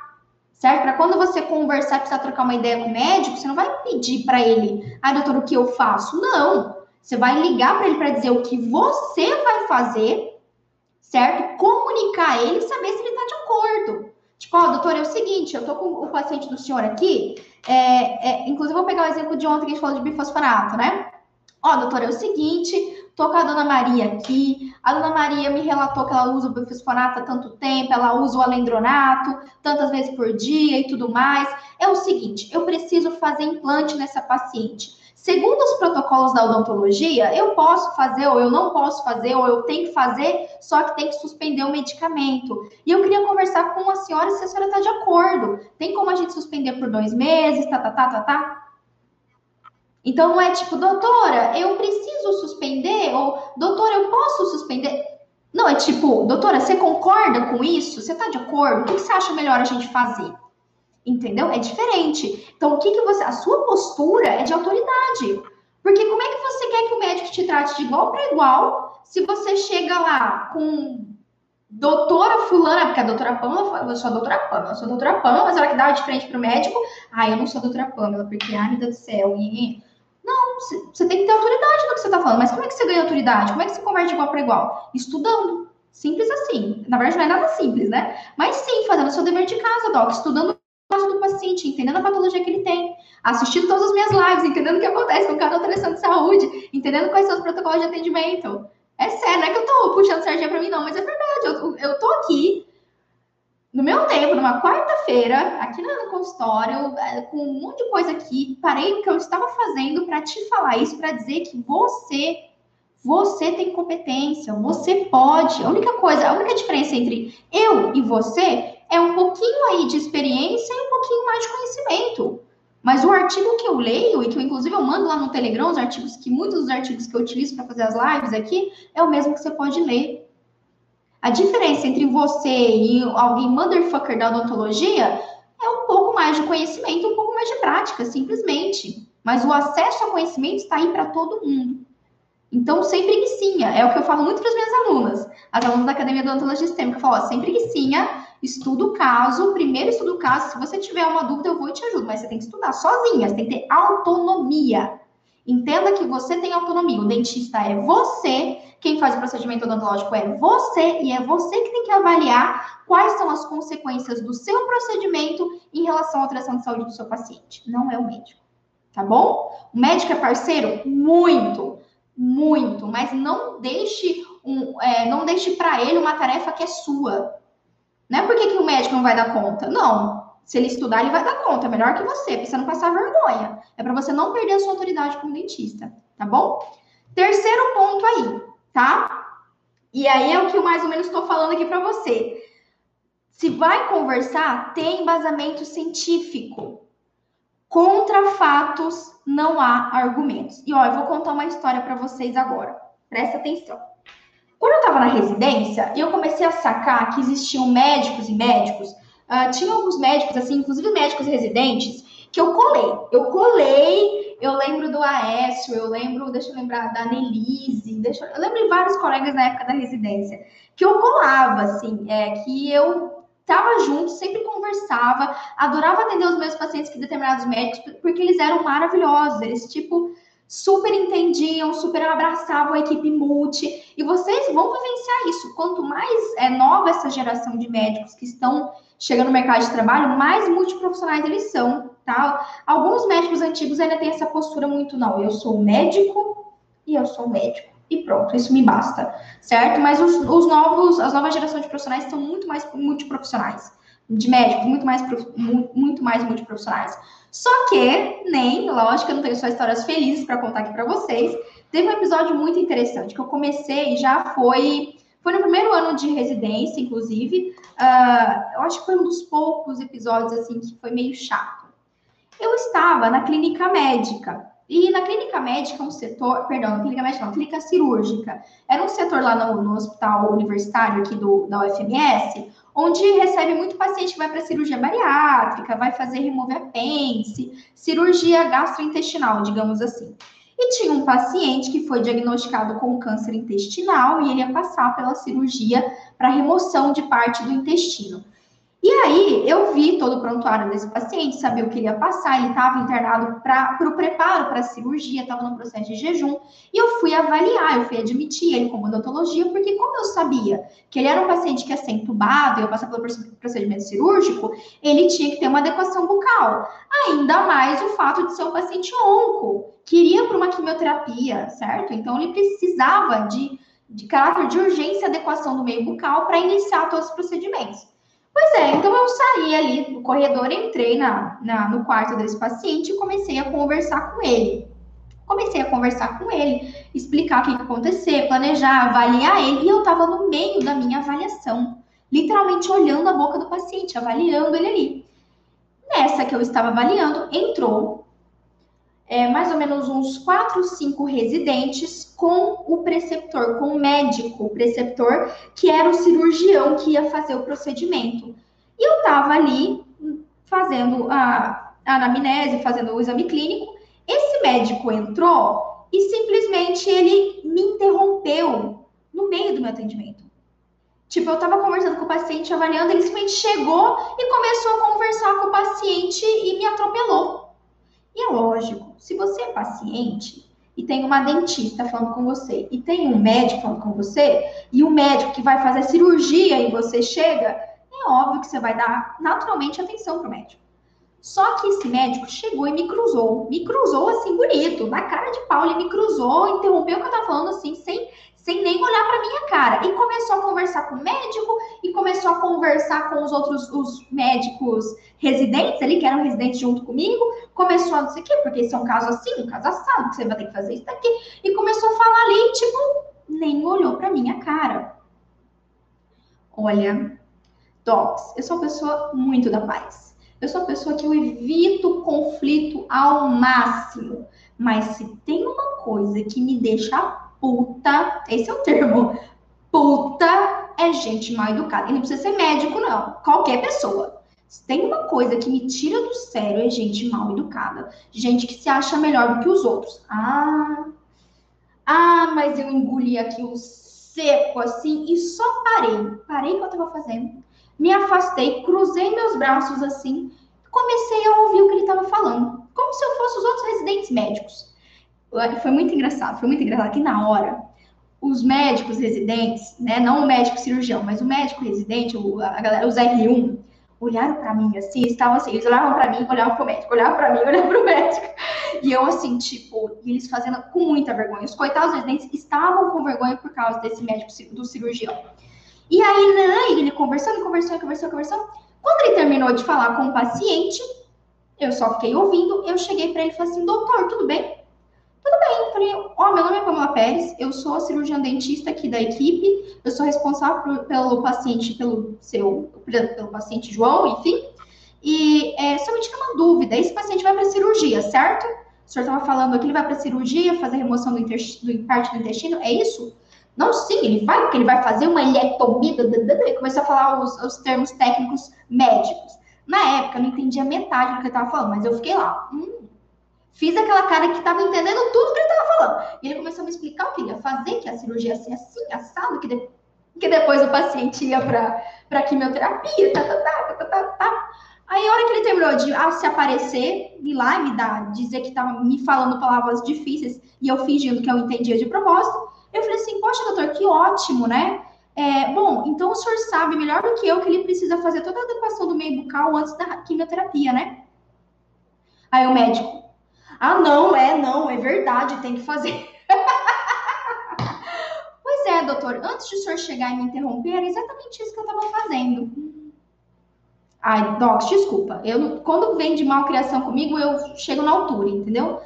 certo? Para quando você conversar, precisar trocar uma ideia com o médico, você não vai pedir para ele, ah, doutor, o que eu faço? Não. Você vai ligar para ele para dizer o que você vai fazer, certo? Comunicar ele e saber se ele está de acordo. Tipo, ó, oh, doutor, é o seguinte, eu tô com o paciente do senhor aqui, é, é, inclusive vou pegar o exemplo de ontem que a gente falou de bifosfonato, né? Ó, oh, doutora, é o seguinte, tô com a dona Maria aqui. A dona Maria me relatou que ela usa o bifosfonato há tanto tempo, ela usa o alendronato tantas vezes por dia e tudo mais. É o seguinte, eu preciso fazer implante nessa paciente. Segundo os protocolos da odontologia, eu posso fazer, ou eu não posso fazer, ou eu tenho que fazer, só que tem que suspender o medicamento. E eu queria conversar com a senhora se a senhora está de acordo. Tem como a gente suspender por dois meses, tá, tá, tá, tá, tá? Então não é tipo, doutora, eu preciso suspender, ou doutora, eu posso suspender. Não, é tipo, doutora, você concorda com isso? Você está de acordo? O que você acha melhor a gente fazer? Entendeu? É diferente. Então, o que, que você. A sua postura é de autoridade. Porque como é que você quer que o médico te trate de igual para igual, se você chega lá com doutora fulana, porque a doutora Pamela, eu sou a doutora Pamela, eu sou a doutora Pamela, mas a hora que dá de frente pro médico, ah, eu não sou a doutora Pamela, porque, ai, meu Deus do céu, e... Não, você tem que ter autoridade no que você tá falando, mas como é que você ganha autoridade? Como é que você converte igual para igual? Estudando. Simples assim. Na verdade, não é nada simples, né? Mas sim, fazendo o seu dever de casa, Doc, estudando o caso do paciente, entendendo a patologia que ele tem, assistindo todas as minhas lives, entendendo o que acontece com cada alteração de saúde, entendendo quais são os protocolos de atendimento. É sério, não é que eu tô puxando sardinha pra mim, não, mas é verdade. Eu, eu tô aqui no meu tempo, numa quarta-feira, aqui no consultório, é, com um monte de coisa aqui, parei o que eu estava fazendo para te falar isso, para dizer que você, você tem competência, você pode. A única coisa, a única diferença entre eu e você é um pouquinho aí de experiência e um pouquinho mais de conhecimento. Mas o artigo que eu leio, e que eu, inclusive eu mando lá no Telegram, os artigos que muitos dos artigos que eu utilizo para fazer as lives aqui, é o mesmo que você pode ler. A diferença entre você e alguém motherfucker da odontologia é um pouco mais de conhecimento, um pouco mais de prática, simplesmente. Mas o acesso ao conhecimento está aí para todo mundo. Então, sem preguiçinha. É o que eu falo muito para as minhas alunas. As alunas da Academia de Odontologia Sistêmica. Eu falo, ó, sem preguiçinha, estuda o caso, primeiro estuda o caso, se você tiver uma dúvida, eu vou e te ajudo, mas você tem que estudar sozinha, você tem que ter autonomia. Entenda que você tem autonomia, o dentista é você, quem faz o procedimento odontológico é você, e é você que tem que avaliar quais são as consequências do seu procedimento em relação à alteração de saúde do seu paciente. Não é o médico, tá bom? O médico é parceiro? Muito, muito, mas não deixe, um, é, não deixe para ele uma tarefa que é sua. Não é porque que o médico não vai dar conta. Não. Se ele estudar, ele vai dar conta. É melhor que você, para você não passar vergonha. É para você não perder a sua autoridade como dentista, tá bom? Terceiro ponto aí, tá? E aí é o que eu mais ou menos estou falando aqui para você. Se vai conversar, tem embasamento científico. Contra fatos não há argumentos. E ó, eu vou contar uma história para vocês agora. Presta atenção. Quando eu estava na residência, eu comecei a sacar que existiam médicos e médicos, uh, tinha alguns médicos, assim, inclusive médicos residentes, que eu colei. Eu colei, eu lembro do Aécio, eu lembro, deixa eu lembrar, da Nelise, deixa, eu lembro de vários colegas na época da residência, que eu colava, assim, é, que eu estava junto, sempre conversava, adorava atender os meus pacientes que determinados médicos, porque eles eram maravilhosos, eles, tipo, super entendiam, super abraçavam a equipe multi. E vocês vão vivenciar isso. Quanto mais é nova essa geração de médicos que estão chegando no mercado de trabalho, mais multiprofissionais eles são, tá? Alguns médicos antigos ainda têm essa postura muito, não, eu sou médico e eu sou médico. E pronto, isso me basta, certo? Mas os, os novos, as novas gerações de profissionais são muito mais multiprofissionais de médicos, muito mais, muito mais multiprofissionais. Só que, nem, lógico, eu não tenho só histórias felizes para contar aqui para vocês. Teve um episódio muito interessante que eu comecei já foi. Foi no primeiro ano de residência, inclusive. Uh, eu acho que foi um dos poucos episódios assim que foi meio chato. Eu estava na clínica médica. E na clínica médica, um setor, perdão, na clínica médica não, clínica cirúrgica, era um setor lá no, no hospital universitário aqui do, da UFMS, onde recebe muito paciente que vai para cirurgia bariátrica, vai fazer remover apêndice, cirurgia gastrointestinal, digamos assim. E tinha um paciente que foi diagnosticado com câncer intestinal e ele ia passar pela cirurgia para remoção de parte do intestino. E aí eu vi todo o prontuário desse paciente, sabia o que ele ia passar, ele estava internado para o preparo para a cirurgia, estava no processo de jejum, e eu fui avaliar, eu fui admitir ele como odontologia, porque como eu sabia que ele era um paciente que ia ser entubado, ia passar pelo procedimento cirúrgico, ele tinha que ter uma adequação bucal. Ainda mais o fato de ser um paciente onco, que iria para uma quimioterapia, certo? Então ele precisava de, de caráter de urgência adequação do meio bucal para iniciar todos os procedimentos. Pois é, então eu saí ali do corredor, entrei na, na, no quarto desse paciente e comecei a conversar com ele. Comecei a conversar com ele, explicar o que ia acontecer, planejar, avaliar ele, e eu estava no meio da minha avaliação, literalmente olhando a boca do paciente, avaliando ele ali. Nessa que eu estava avaliando, entrou é, mais ou menos uns quatro, cinco residentes com o preceptor, com o médico, o preceptor, que era o cirurgião que ia fazer o procedimento. E eu estava ali fazendo a, a anamnese, fazendo o exame clínico. Esse médico entrou e simplesmente ele me interrompeu no meio do meu atendimento. Tipo, eu tava conversando com o paciente, avaliando, ele simplesmente chegou e começou a conversar com o paciente e me atropelou. E é lógico, se você é paciente e tem uma dentista falando com você e tem um médico falando com você, e o médico que vai fazer cirurgia e você chega, é óbvio que você vai dar naturalmente atenção pro médico. Só que esse médico chegou e me cruzou. Me cruzou assim, bonito, na cara de pau. Ele me cruzou, interrompeu o que eu tava falando assim, sem, sem nem olhar pra minha cara. E começou a conversar com o médico e começou a conversar com os outros os médicos residentes ali, que eram residentes junto comigo. Começou a não sei o quê, porque esse é um caso assim, um caso assado, que você vai ter que fazer isso daqui. E começou a falar ali, tipo, nem olhou pra minha cara. Olha, Docs, eu sou uma pessoa muito da paz. Eu sou uma pessoa que eu evito conflito ao máximo. Mas se tem uma coisa que me deixa puta, esse é o termo, puta é gente mal educada. E não precisa ser médico, não. Qualquer pessoa. Se tem uma coisa que me tira do sério é gente mal educada. Gente que se acha melhor do que os outros. Ah, ah, mas eu engoli aqui o seco assim e só parei. Parei o que eu tava fazendo me afastei, cruzei meus braços assim, comecei a ouvir o que ele estava falando, como se eu fosse os outros residentes médicos. Foi muito engraçado, foi muito engraçado que na hora, os médicos residentes, né, não o médico cirurgião, mas o médico residente, a galera, os R1, olharam para mim assim, estavam assim, eles olhavam para mim, olhavam pro médico, olhavam para mim, olhavam pro médico. E eu assim, tipo, eles fazendo com muita vergonha. Os coitados residentes estavam com vergonha por causa desse médico do cirurgião. E aí, né, ele conversando, conversando, conversando, conversando. Quando ele terminou de falar com o paciente, eu só fiquei ouvindo. Eu cheguei para ele e falei assim: doutor, tudo bem? Tudo bem. Falei: ó, oh, meu nome é Pamela Pérez, eu sou cirurgiã dentista aqui da equipe, eu sou responsável pelo paciente, pelo seu, pelo paciente João, enfim. E é, só me tira uma dúvida: esse paciente vai para cirurgia, certo? O senhor estava falando que ele vai para cirurgia, fazer remoção do, do parte do intestino, é isso? Não, sim, ele vai, porque ele vai fazer uma ilectomia, ele começou a falar os, os termos técnicos médicos. Na época, eu não entendia metade do que ele estava falando, mas eu fiquei lá. Hum, fiz aquela cara que estava entendendo tudo que ele estava falando. E ele começou a me explicar o que ele ia fazer, que a cirurgia ia ser assim, assado, que, de, que depois o paciente ia para quimioterapia, tá, tá, tá, tá, tá, tá. Aí, a hora que ele terminou de ah, se aparecer, ir lá e me dar, dizer que estava me falando palavras difíceis e eu fingindo que eu entendia de propósito, eu falei assim, poxa, doutor, que ótimo, né? É, bom, então o senhor sabe melhor do que eu que ele precisa fazer toda a adequação do meio bucal antes da quimioterapia, né? Aí o médico, ah, não, é, não, é verdade, tem que fazer. pois é, doutor, antes de o senhor chegar e me interromper, era exatamente isso que eu estava fazendo. Ai, Docs, desculpa. Eu, quando vem de malcriação comigo, eu chego na altura, entendeu?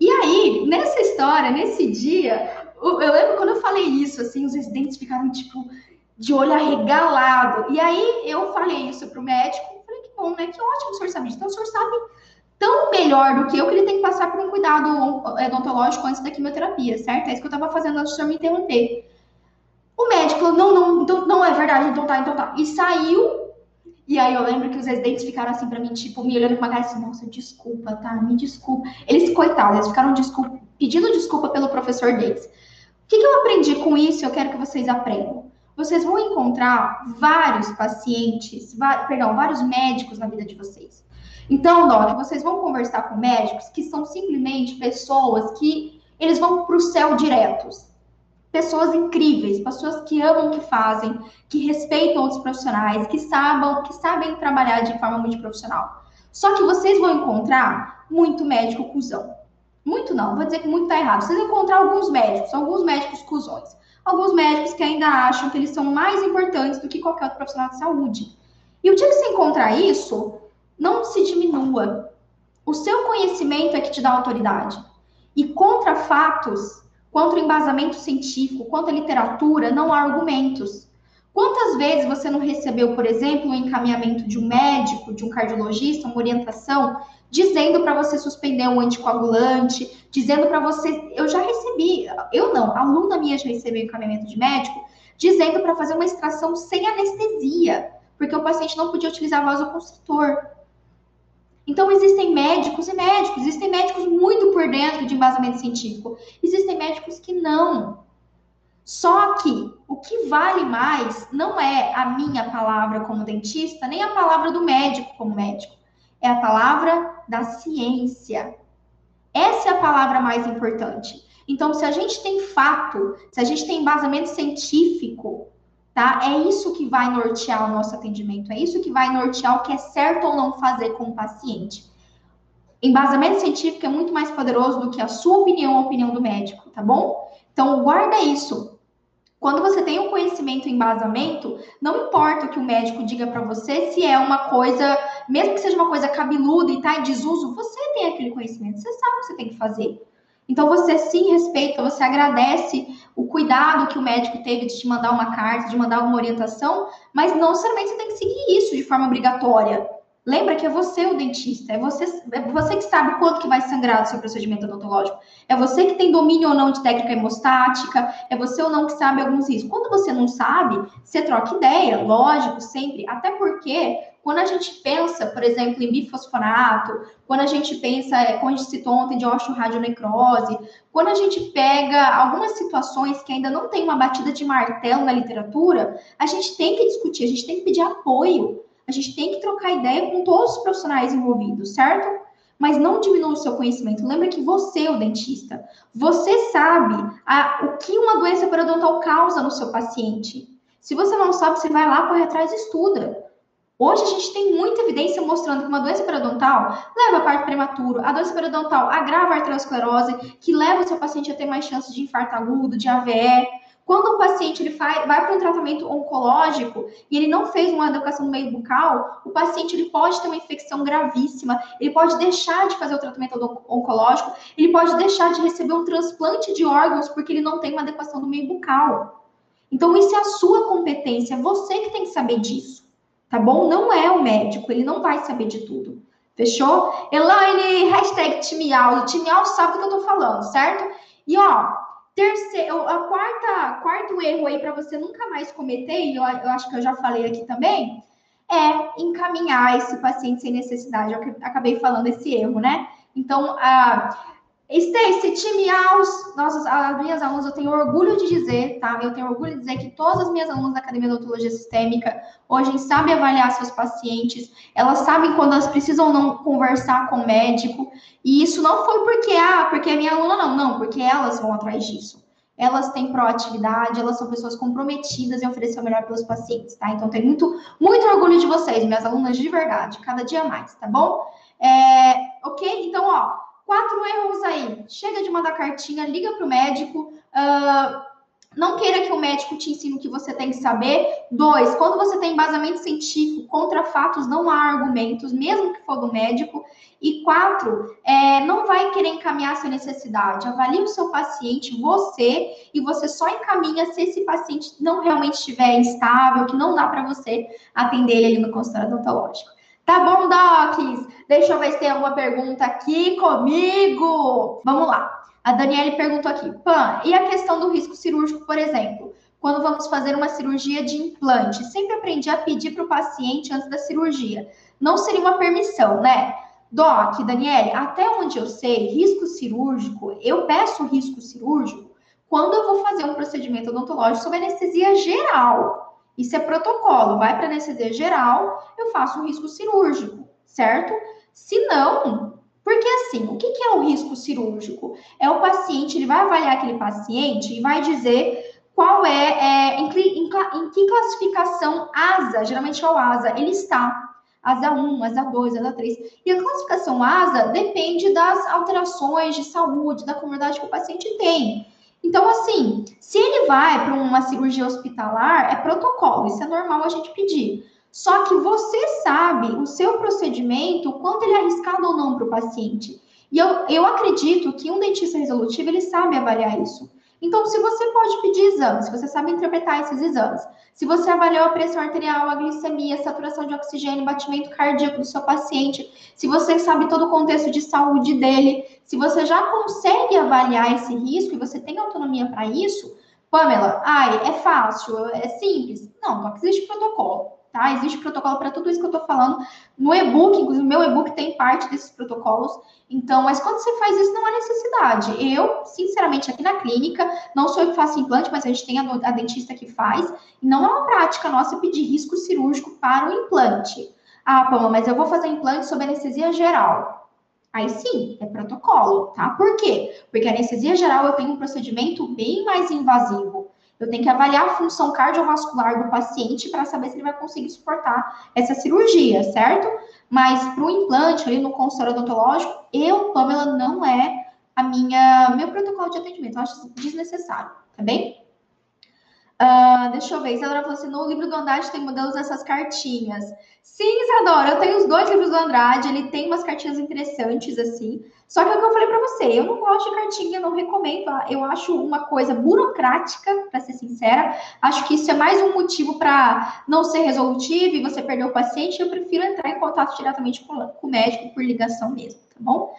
E aí, nessa história, nesse dia, eu lembro quando eu falei isso, assim, os residentes ficaram, tipo, de olho arregalado. E aí eu falei isso pro médico, falei, que bom, né? Que ótimo o senhor sabe. Então o senhor sabe tão melhor do que eu que ele tem que passar por um cuidado odontológico antes da quimioterapia, certo? É isso que eu tava fazendo antes do senhor me interromper. O médico falou, não, não, então, não é verdade, então tá, então tá. E saiu. E aí eu lembro que os residentes ficaram assim pra mim, tipo, me olhando com uma cara assim, nossa, desculpa, tá? Me desculpa. Eles, coitados, eles ficaram desculpa, pedindo desculpa pelo professor deles. O que, que eu aprendi com isso? Eu quero que vocês aprendam. Vocês vão encontrar vários pacientes, perdão, vários médicos na vida de vocês. Então, Doc, vocês vão conversar com médicos que são simplesmente pessoas que eles vão para o céu diretos. Pessoas incríveis, pessoas que amam o que fazem, que respeitam outros profissionais, que sabem, que sabem trabalhar de forma multiprofissional. Só que vocês vão encontrar muito médico cuzão. Muito não, vou dizer que muito tá errado. Vocês vão encontrar alguns médicos, alguns médicos cuzões. Alguns médicos que ainda acham que eles são mais importantes do que qualquer outro profissional de saúde. E o dia que você encontrar isso, não se diminua. O seu conhecimento é que te dá autoridade. E contra fatos, contra embasamento científico, contra literatura, não há argumentos. Quantas vezes você não recebeu, por exemplo, um encaminhamento de um médico, de um cardiologista, uma orientação, dizendo para você suspender um anticoagulante, dizendo para você. Eu já recebi, eu não, aluna minha já recebeu encaminhamento de médico, dizendo para fazer uma extração sem anestesia, porque o paciente não podia utilizar vasoconstritor. Então, existem médicos e médicos, existem médicos muito por dentro de embasamento científico, existem médicos que não. Só que o que vale mais não é a minha palavra como dentista, nem a palavra do médico como médico. É a palavra da ciência. Essa é a palavra mais importante. Então, se a gente tem fato, se a gente tem embasamento científico, tá? É isso que vai nortear o nosso atendimento, é isso que vai nortear o que é certo ou não fazer com o paciente. Embasamento científico é muito mais poderoso do que a sua opinião a opinião do médico, tá bom? Então, guarda isso. Quando você tem um conhecimento em embasamento, não importa o que o médico diga para você, se é uma coisa, mesmo que seja uma coisa cabeluda e tá em desuso, você tem aquele conhecimento, você sabe o que você tem que fazer. Então você sim respeita, você agradece o cuidado que o médico teve de te mandar uma carta, de mandar alguma orientação, mas não necessariamente você tem que seguir isso de forma obrigatória. Lembra que é você o dentista, é você, é você que sabe quanto que vai sangrar do seu procedimento odontológico. É você que tem domínio ou não de técnica hemostática, é você ou não que sabe alguns riscos. Quando você não sabe, você troca ideia, lógico, sempre. Até porque quando a gente pensa, por exemplo, em bifosfonato, quando a gente pensa, é, como a gente citou ontem, de osteoradionecrose, quando a gente pega algumas situações que ainda não tem uma batida de martelo na literatura, a gente tem que discutir, a gente tem que pedir apoio. A gente tem que trocar ideia com todos os profissionais envolvidos, certo? Mas não diminua o seu conhecimento. Lembra que você é o dentista. Você sabe a, o que uma doença periodontal causa no seu paciente. Se você não sabe, você vai lá, corre atrás e estuda. Hoje a gente tem muita evidência mostrando que uma doença periodontal leva a parto prematuro, a doença periodontal agrava a arteriosclerose, que leva o seu paciente a ter mais chances de infarto agudo, de AVE. Quando o paciente ele vai, vai para um tratamento oncológico e ele não fez uma educação no meio bucal, o paciente ele pode ter uma infecção gravíssima, ele pode deixar de fazer o tratamento oncológico, ele pode deixar de receber um transplante de órgãos porque ele não tem uma adequação no meio bucal. Então, isso é a sua competência, é você que tem que saber disso, tá bom? Não é o médico, ele não vai saber de tudo. Fechou? Elaine, hashtag Timial. Timial sabe do que eu tô falando, certo? E ó, Terceiro, a quarta, quarto erro aí para você nunca mais cometer, e eu, eu acho que eu já falei aqui também, é encaminhar esse paciente sem necessidade. Eu acabei falando esse erro, né? Então, a Stacy, time aos nossas as minhas alunas, eu tenho orgulho de dizer, tá? Eu tenho orgulho de dizer que todas as minhas alunas da Academia de Odontologia Sistêmica hoje sabem avaliar seus pacientes, elas sabem quando elas precisam não conversar com o médico, e isso não foi porque, ah, porque a minha aluna não, não, porque elas vão atrás disso. Elas têm proatividade, elas são pessoas comprometidas em oferecer o melhor para os pacientes, tá? Então, tenho muito, muito orgulho de vocês, minhas alunas de verdade, cada dia mais, tá bom? É, ok? Então, ó, Quatro erros aí. Chega de mandar cartinha, liga para o médico. Uh, não queira que o médico te ensine o que você tem que saber. Dois, quando você tem embasamento científico contra fatos, não há argumentos, mesmo que for do médico. E quatro, é, não vai querer encaminhar sua necessidade. Avalie o seu paciente, você, e você só encaminha se esse paciente não realmente estiver instável, que não dá para você atender ele no consultório odontológico. Tá bom, Docs? Deixa eu ver se tem alguma pergunta aqui comigo. Vamos lá. A Daniele perguntou aqui, Pan, e a questão do risco cirúrgico, por exemplo? Quando vamos fazer uma cirurgia de implante, sempre aprendi a pedir para o paciente antes da cirurgia. Não seria uma permissão, né? Doc, Daniele, até onde eu sei, risco cirúrgico, eu peço risco cirúrgico quando eu vou fazer um procedimento odontológico sob anestesia geral. Isso é protocolo. Vai para anestesia geral, eu faço um risco cirúrgico, certo? Se não, porque assim, o que, que é o risco cirúrgico? É o paciente, ele vai avaliar aquele paciente e vai dizer qual é, é em, em, em, que classificação ASA, geralmente é o ASA, ele está. ASA 1, ASA 2, ASA 3. E a classificação ASA depende das alterações de saúde, da comunidade que o paciente tem. Então, assim, se ele vai para uma cirurgia hospitalar, é protocolo, isso é normal a gente pedir. Só que você sabe o seu procedimento, quanto ele é arriscado ou não para o paciente. E eu, eu acredito que um dentista resolutivo, ele sabe avaliar isso. Então, se você pode pedir exames, se você sabe interpretar esses exames, se você avaliou a pressão arterial, a glicemia, a saturação de oxigênio, batimento cardíaco do seu paciente, se você sabe todo o contexto de saúde dele, se você já consegue avaliar esse risco e você tem autonomia para isso, Pamela, ai, é fácil, é simples. Não, não existe protocolo. tá? Existe protocolo para tudo isso que eu estou falando. No e-book, inclusive, meu e-book tem parte desses protocolos. Então, mas quando você faz isso, não há necessidade. Eu, sinceramente, aqui na clínica, não sou eu que faço implante, mas a gente tem a, a dentista que faz. E não é uma prática nossa pedir risco cirúrgico para o implante. Ah, Pama, mas eu vou fazer implante sob anestesia geral. Aí sim, é protocolo, tá? Por quê? Porque a anestesia geral eu tenho um procedimento bem mais invasivo. Eu tenho que avaliar a função cardiovascular do paciente para saber se ele vai conseguir suportar essa cirurgia, certo? Mas para o implante ali no consultório odontológico, eu, Pamela, não é a minha meu protocolo de atendimento. Eu acho desnecessário, tá bem? Uh, deixa eu ver, Isadora falou assim: no livro do Andrade tem modelos dessas cartinhas. Sim, Isadora, eu tenho os dois livros do Andrade, ele tem umas cartinhas interessantes, assim. Só que é o que eu falei para você, eu não gosto de cartinha, não recomendo. Tá? Eu acho uma coisa burocrática, para ser sincera. Acho que isso é mais um motivo para não ser resolutivo e você perder o paciente. Eu prefiro entrar em contato diretamente com, com o médico por ligação mesmo, tá bom?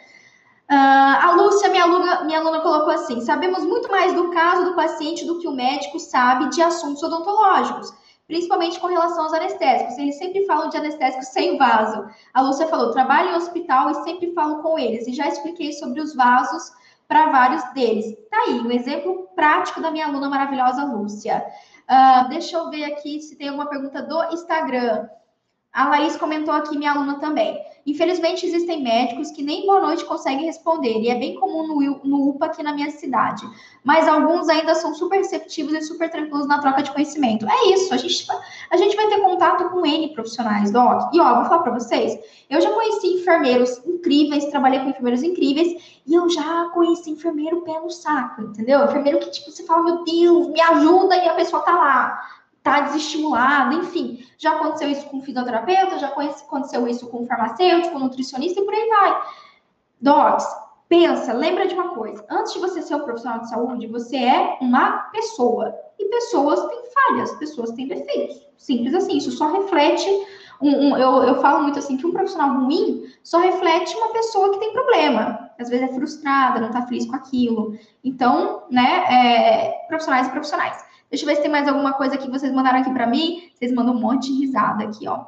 Uh, a Lúcia, minha aluna, minha aluna, colocou assim: sabemos muito mais do caso do paciente do que o médico sabe de assuntos odontológicos, principalmente com relação aos anestésicos. Eles sempre falam de anestésicos sem vaso. A Lúcia falou: trabalho em hospital e sempre falo com eles, e já expliquei sobre os vasos para vários deles. Tá aí, um exemplo prático da minha aluna maravilhosa, Lúcia. Uh, deixa eu ver aqui se tem alguma pergunta do Instagram. A Laís comentou aqui, minha aluna também. Infelizmente, existem médicos que nem boa noite conseguem responder, e é bem comum no, no UPA aqui na minha cidade. Mas alguns ainda são super receptivos e super tranquilos na troca de conhecimento. É isso, a gente, a gente vai ter contato com N profissionais, Doc. E ó, vou falar para vocês, eu já conheci enfermeiros incríveis, trabalhei com enfermeiros incríveis, e eu já conheci enfermeiro pé no saco, entendeu? Enfermeiro que, tipo, você fala, meu Deus, me ajuda, e a pessoa tá lá tá desestimulado, enfim. Já aconteceu isso com fisioterapeuta, já aconteceu isso com farmacêutico, nutricionista e por aí vai. Docs, pensa, lembra de uma coisa. Antes de você ser um profissional de saúde, você é uma pessoa. E pessoas têm falhas, pessoas têm defeitos. Simples assim, isso só reflete. Um, um, eu, eu falo muito assim que um profissional ruim só reflete uma pessoa que tem problema. Às vezes é frustrada, não tá feliz com aquilo. Então, né, é, profissionais e profissionais. Deixa eu ver se tem mais alguma coisa que vocês mandaram aqui para mim. Vocês mandam um monte de risada aqui, ó.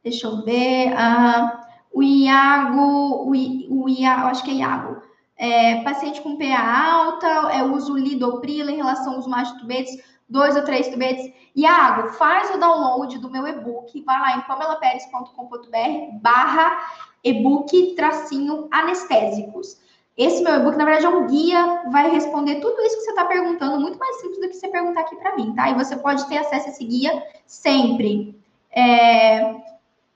Deixa eu ver. Ah, o Iago, o, o Iago, acho que é Iago. É, paciente com PA alta, é, uso lidoprila em relação aos mais tubetes, dois ou três tubetes. Iago, faz o download do meu e-book, vai lá em pamelaperes.com.br barra e-book tracinho anestésicos. Esse meu e-book, na verdade, é um guia, vai responder tudo isso que você está perguntando, muito mais simples do que você perguntar aqui para mim, tá? E você pode ter acesso a esse guia sempre. É...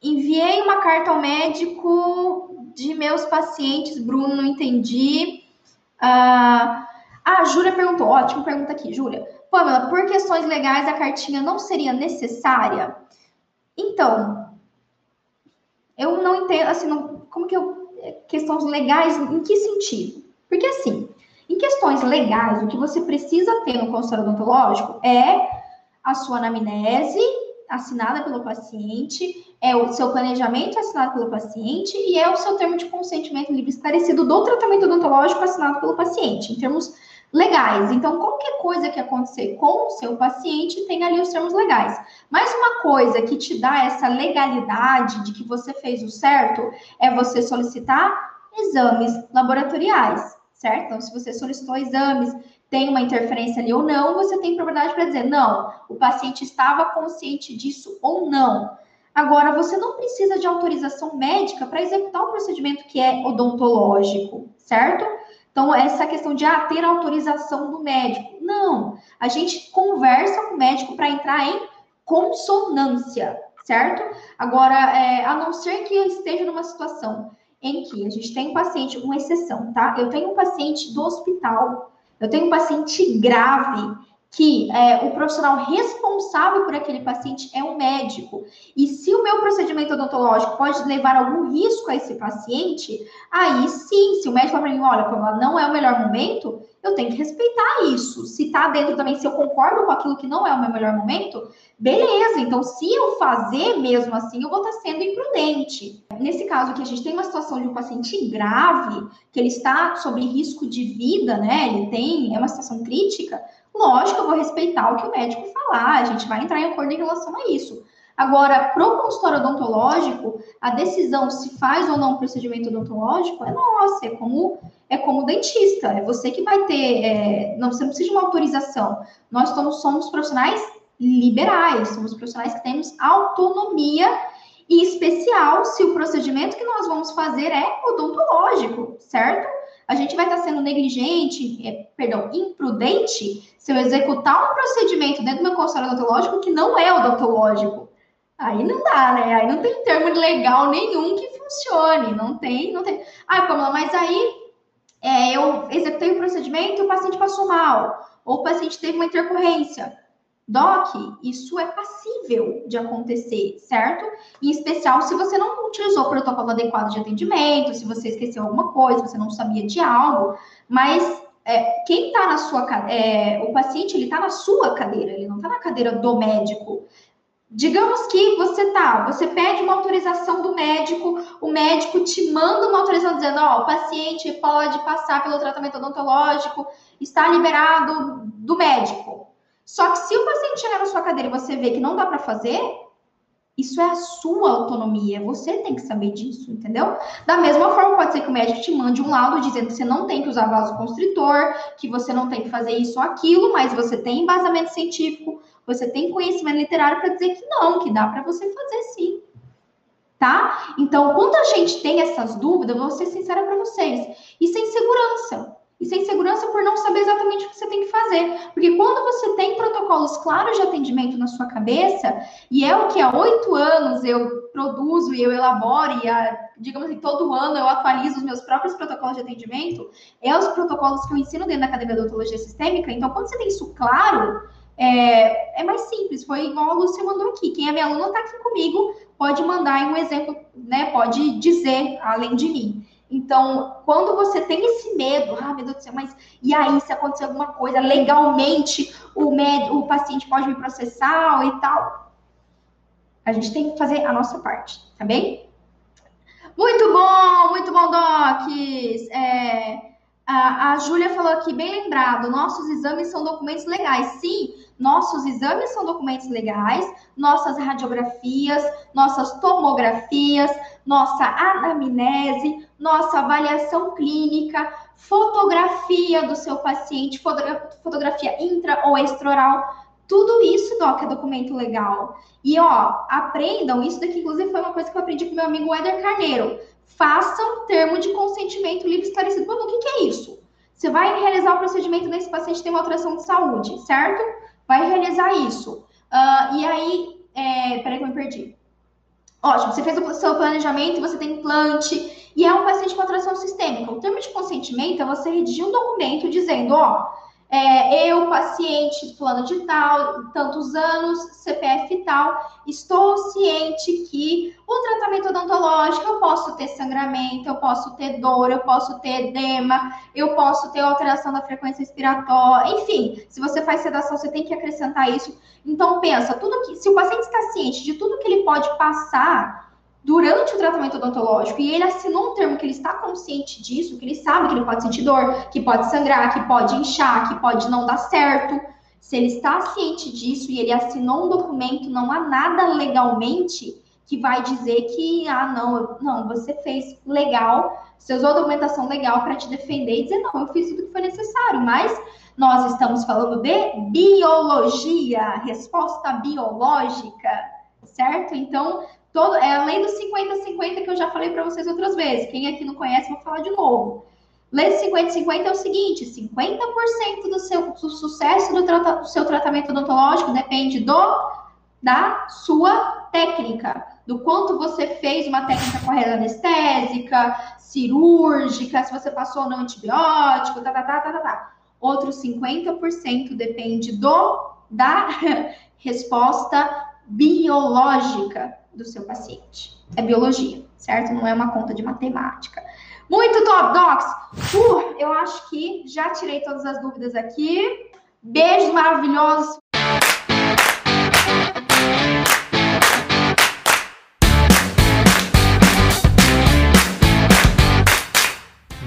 Enviei uma carta ao médico de meus pacientes, Bruno, não entendi. Ah, a Júlia perguntou, ótimo pergunta aqui, Júlia. Pamela, por questões legais a cartinha não seria necessária? Então, eu não entendo, assim, não, como que eu questões legais, em que sentido? Porque assim, em questões legais, o que você precisa ter no consultório odontológico é a sua anamnese assinada pelo paciente, é o seu planejamento assinado pelo paciente e é o seu termo de consentimento livre esclarecido do tratamento odontológico assinado pelo paciente, em termos legais. Então, qualquer coisa que acontecer com o seu paciente tem ali os termos legais. Mas uma coisa que te dá essa legalidade de que você fez o certo é você solicitar exames laboratoriais, certo? Então, se você solicitou exames, tem uma interferência ali ou não, você tem propriedade para dizer, não, o paciente estava consciente disso ou não. Agora, você não precisa de autorização médica para executar o procedimento que é odontológico, certo? Então, essa questão de ah, ter autorização do médico. Não. A gente conversa com o médico para entrar em consonância, certo? Agora, é, a não ser que esteja numa situação em que a gente tem um paciente, uma exceção, tá? Eu tenho um paciente do hospital, eu tenho um paciente grave que é, o profissional responsável por aquele paciente é um médico. E se o meu procedimento odontológico pode levar algum risco a esse paciente, aí sim, se o médico falar para mim, olha, como não é o melhor momento, eu tenho que respeitar isso. Se tá dentro também, se eu concordo com aquilo que não é o meu melhor momento, beleza. Então, se eu fazer mesmo assim, eu vou estar sendo imprudente. Nesse caso que a gente tem uma situação de um paciente grave, que ele está sob risco de vida, né? Ele tem, é uma situação crítica, Lógico, eu vou respeitar o que o médico falar, a gente vai entrar em acordo em relação a isso. Agora, para o consultório odontológico, a decisão se faz ou não um procedimento odontológico é nossa, é como é como dentista, é você que vai ter, é, não, você não precisa de uma autorização. Nós somos, somos profissionais liberais, somos profissionais que temos autonomia e especial se o procedimento que nós vamos fazer é odontológico, certo? A gente vai estar sendo negligente, é, perdão, imprudente se eu executar um procedimento dentro do meu consultório odontológico que não é odontológico. Aí não dá, né? Aí não tem termo legal nenhum que funcione. Não tem, não tem. Ah, Pamela, mas aí é, eu executei o procedimento e o paciente passou mal. Ou o paciente teve uma intercorrência. Doc, isso é passível de acontecer, certo? Em especial se você não utilizou o protocolo adequado de atendimento, se você esqueceu alguma coisa, se você não sabia de algo. Mas é, quem está na sua é, o paciente ele está na sua cadeira, ele não está na cadeira do médico. Digamos que você tá, você pede uma autorização do médico, o médico te manda uma autorização dizendo, ó, o paciente pode passar pelo tratamento odontológico, está liberado do médico. Só que se o paciente chegar na sua cadeira e você vê que não dá para fazer, isso é a sua autonomia, você tem que saber disso, entendeu? Da mesma forma, pode ser que o médico te mande um laudo dizendo que você não tem que usar vasoconstritor, que você não tem que fazer isso ou aquilo, mas você tem embasamento científico, você tem conhecimento literário para dizer que não, que dá para você fazer sim. Tá? Então, quando a gente tem essas dúvidas, vou ser sincera para vocês, isso é insegurança. Isso é insegurança por não saber exatamente o que você tem que fazer. Você tem protocolos claros de atendimento na sua cabeça, e é o que há oito anos eu produzo e eu elaboro, e há, digamos assim, todo ano eu atualizo os meus próprios protocolos de atendimento, é os protocolos que eu ensino dentro da Academia de Odontologia Sistêmica. Então, quando você tem isso claro, é, é mais simples, foi igual a Lúcia mandou aqui. Quem é minha aluna está aqui comigo, pode mandar um exemplo, né? Pode dizer além de mim. Então, quando você tem esse medo, ah, meu Deus do céu, mas e aí, se acontecer alguma coisa legalmente, o, med, o paciente pode me processar e tal. A gente tem que fazer a nossa parte, tá bem? Muito bom, muito bom, Doc. É, a, a Júlia falou aqui, bem lembrado, nossos exames são documentos legais. Sim, nossos exames são documentos legais, nossas radiografias, nossas tomografias, nossa anamnese, nossa avaliação clínica, fotografia do seu paciente, fotografia intra ou extraoral, tudo isso, Doc, é documento legal. E, ó, aprendam, isso daqui, inclusive, foi uma coisa que eu aprendi com meu amigo Eder Carneiro façam termo de consentimento livre esclarecido. Bom, o que, que é isso? Você vai realizar o procedimento nesse paciente tem uma alteração de saúde, certo? Vai realizar isso. Uh, e aí, é, peraí que eu me perdi. Ótimo, você fez o seu planejamento, você tem implante, e é um paciente com alteração sistêmica. O termo de consentimento é você redigir um documento dizendo, ó, é, eu, paciente fulano de tal, tantos anos, CPF tal, estou ciente que o tratamento odontológico eu posso ter sangramento, eu posso ter dor, eu posso ter edema, eu posso ter alteração da frequência respiratória, enfim, se você faz sedação, você tem que acrescentar isso. Então pensa, tudo que, se o paciente está ciente de tudo que ele pode passar durante o tratamento odontológico e ele assinou um termo que ele está consciente disso, que ele sabe que ele pode sentir dor, que pode sangrar, que pode inchar, que pode não dar certo. Se ele está ciente disso e ele assinou um documento, não há nada legalmente que vai dizer que, ah, não, não, você fez legal, você usou a documentação legal para te defender e dizer, não, eu fiz tudo que foi necessário, mas nós estamos falando de biologia, resposta biológica, certo? Então, Todo, é a lei dos 50-50 que eu já falei para vocês outras vezes. Quem aqui não conhece, vou falar de novo. Lei dos 50-50 é o seguinte: 50% do seu do sucesso do, trata, do seu tratamento odontológico depende do da sua técnica, do quanto você fez uma técnica correta anestésica, cirúrgica, se você passou ou não antibiótico, tá, tá, tá, tá, tá, tá. Outro 50% depende do da resposta biológica do seu paciente. É biologia, certo? Não é uma conta de matemática. Muito top, Docs! Uh, eu acho que já tirei todas as dúvidas aqui. Beijos maravilhosos.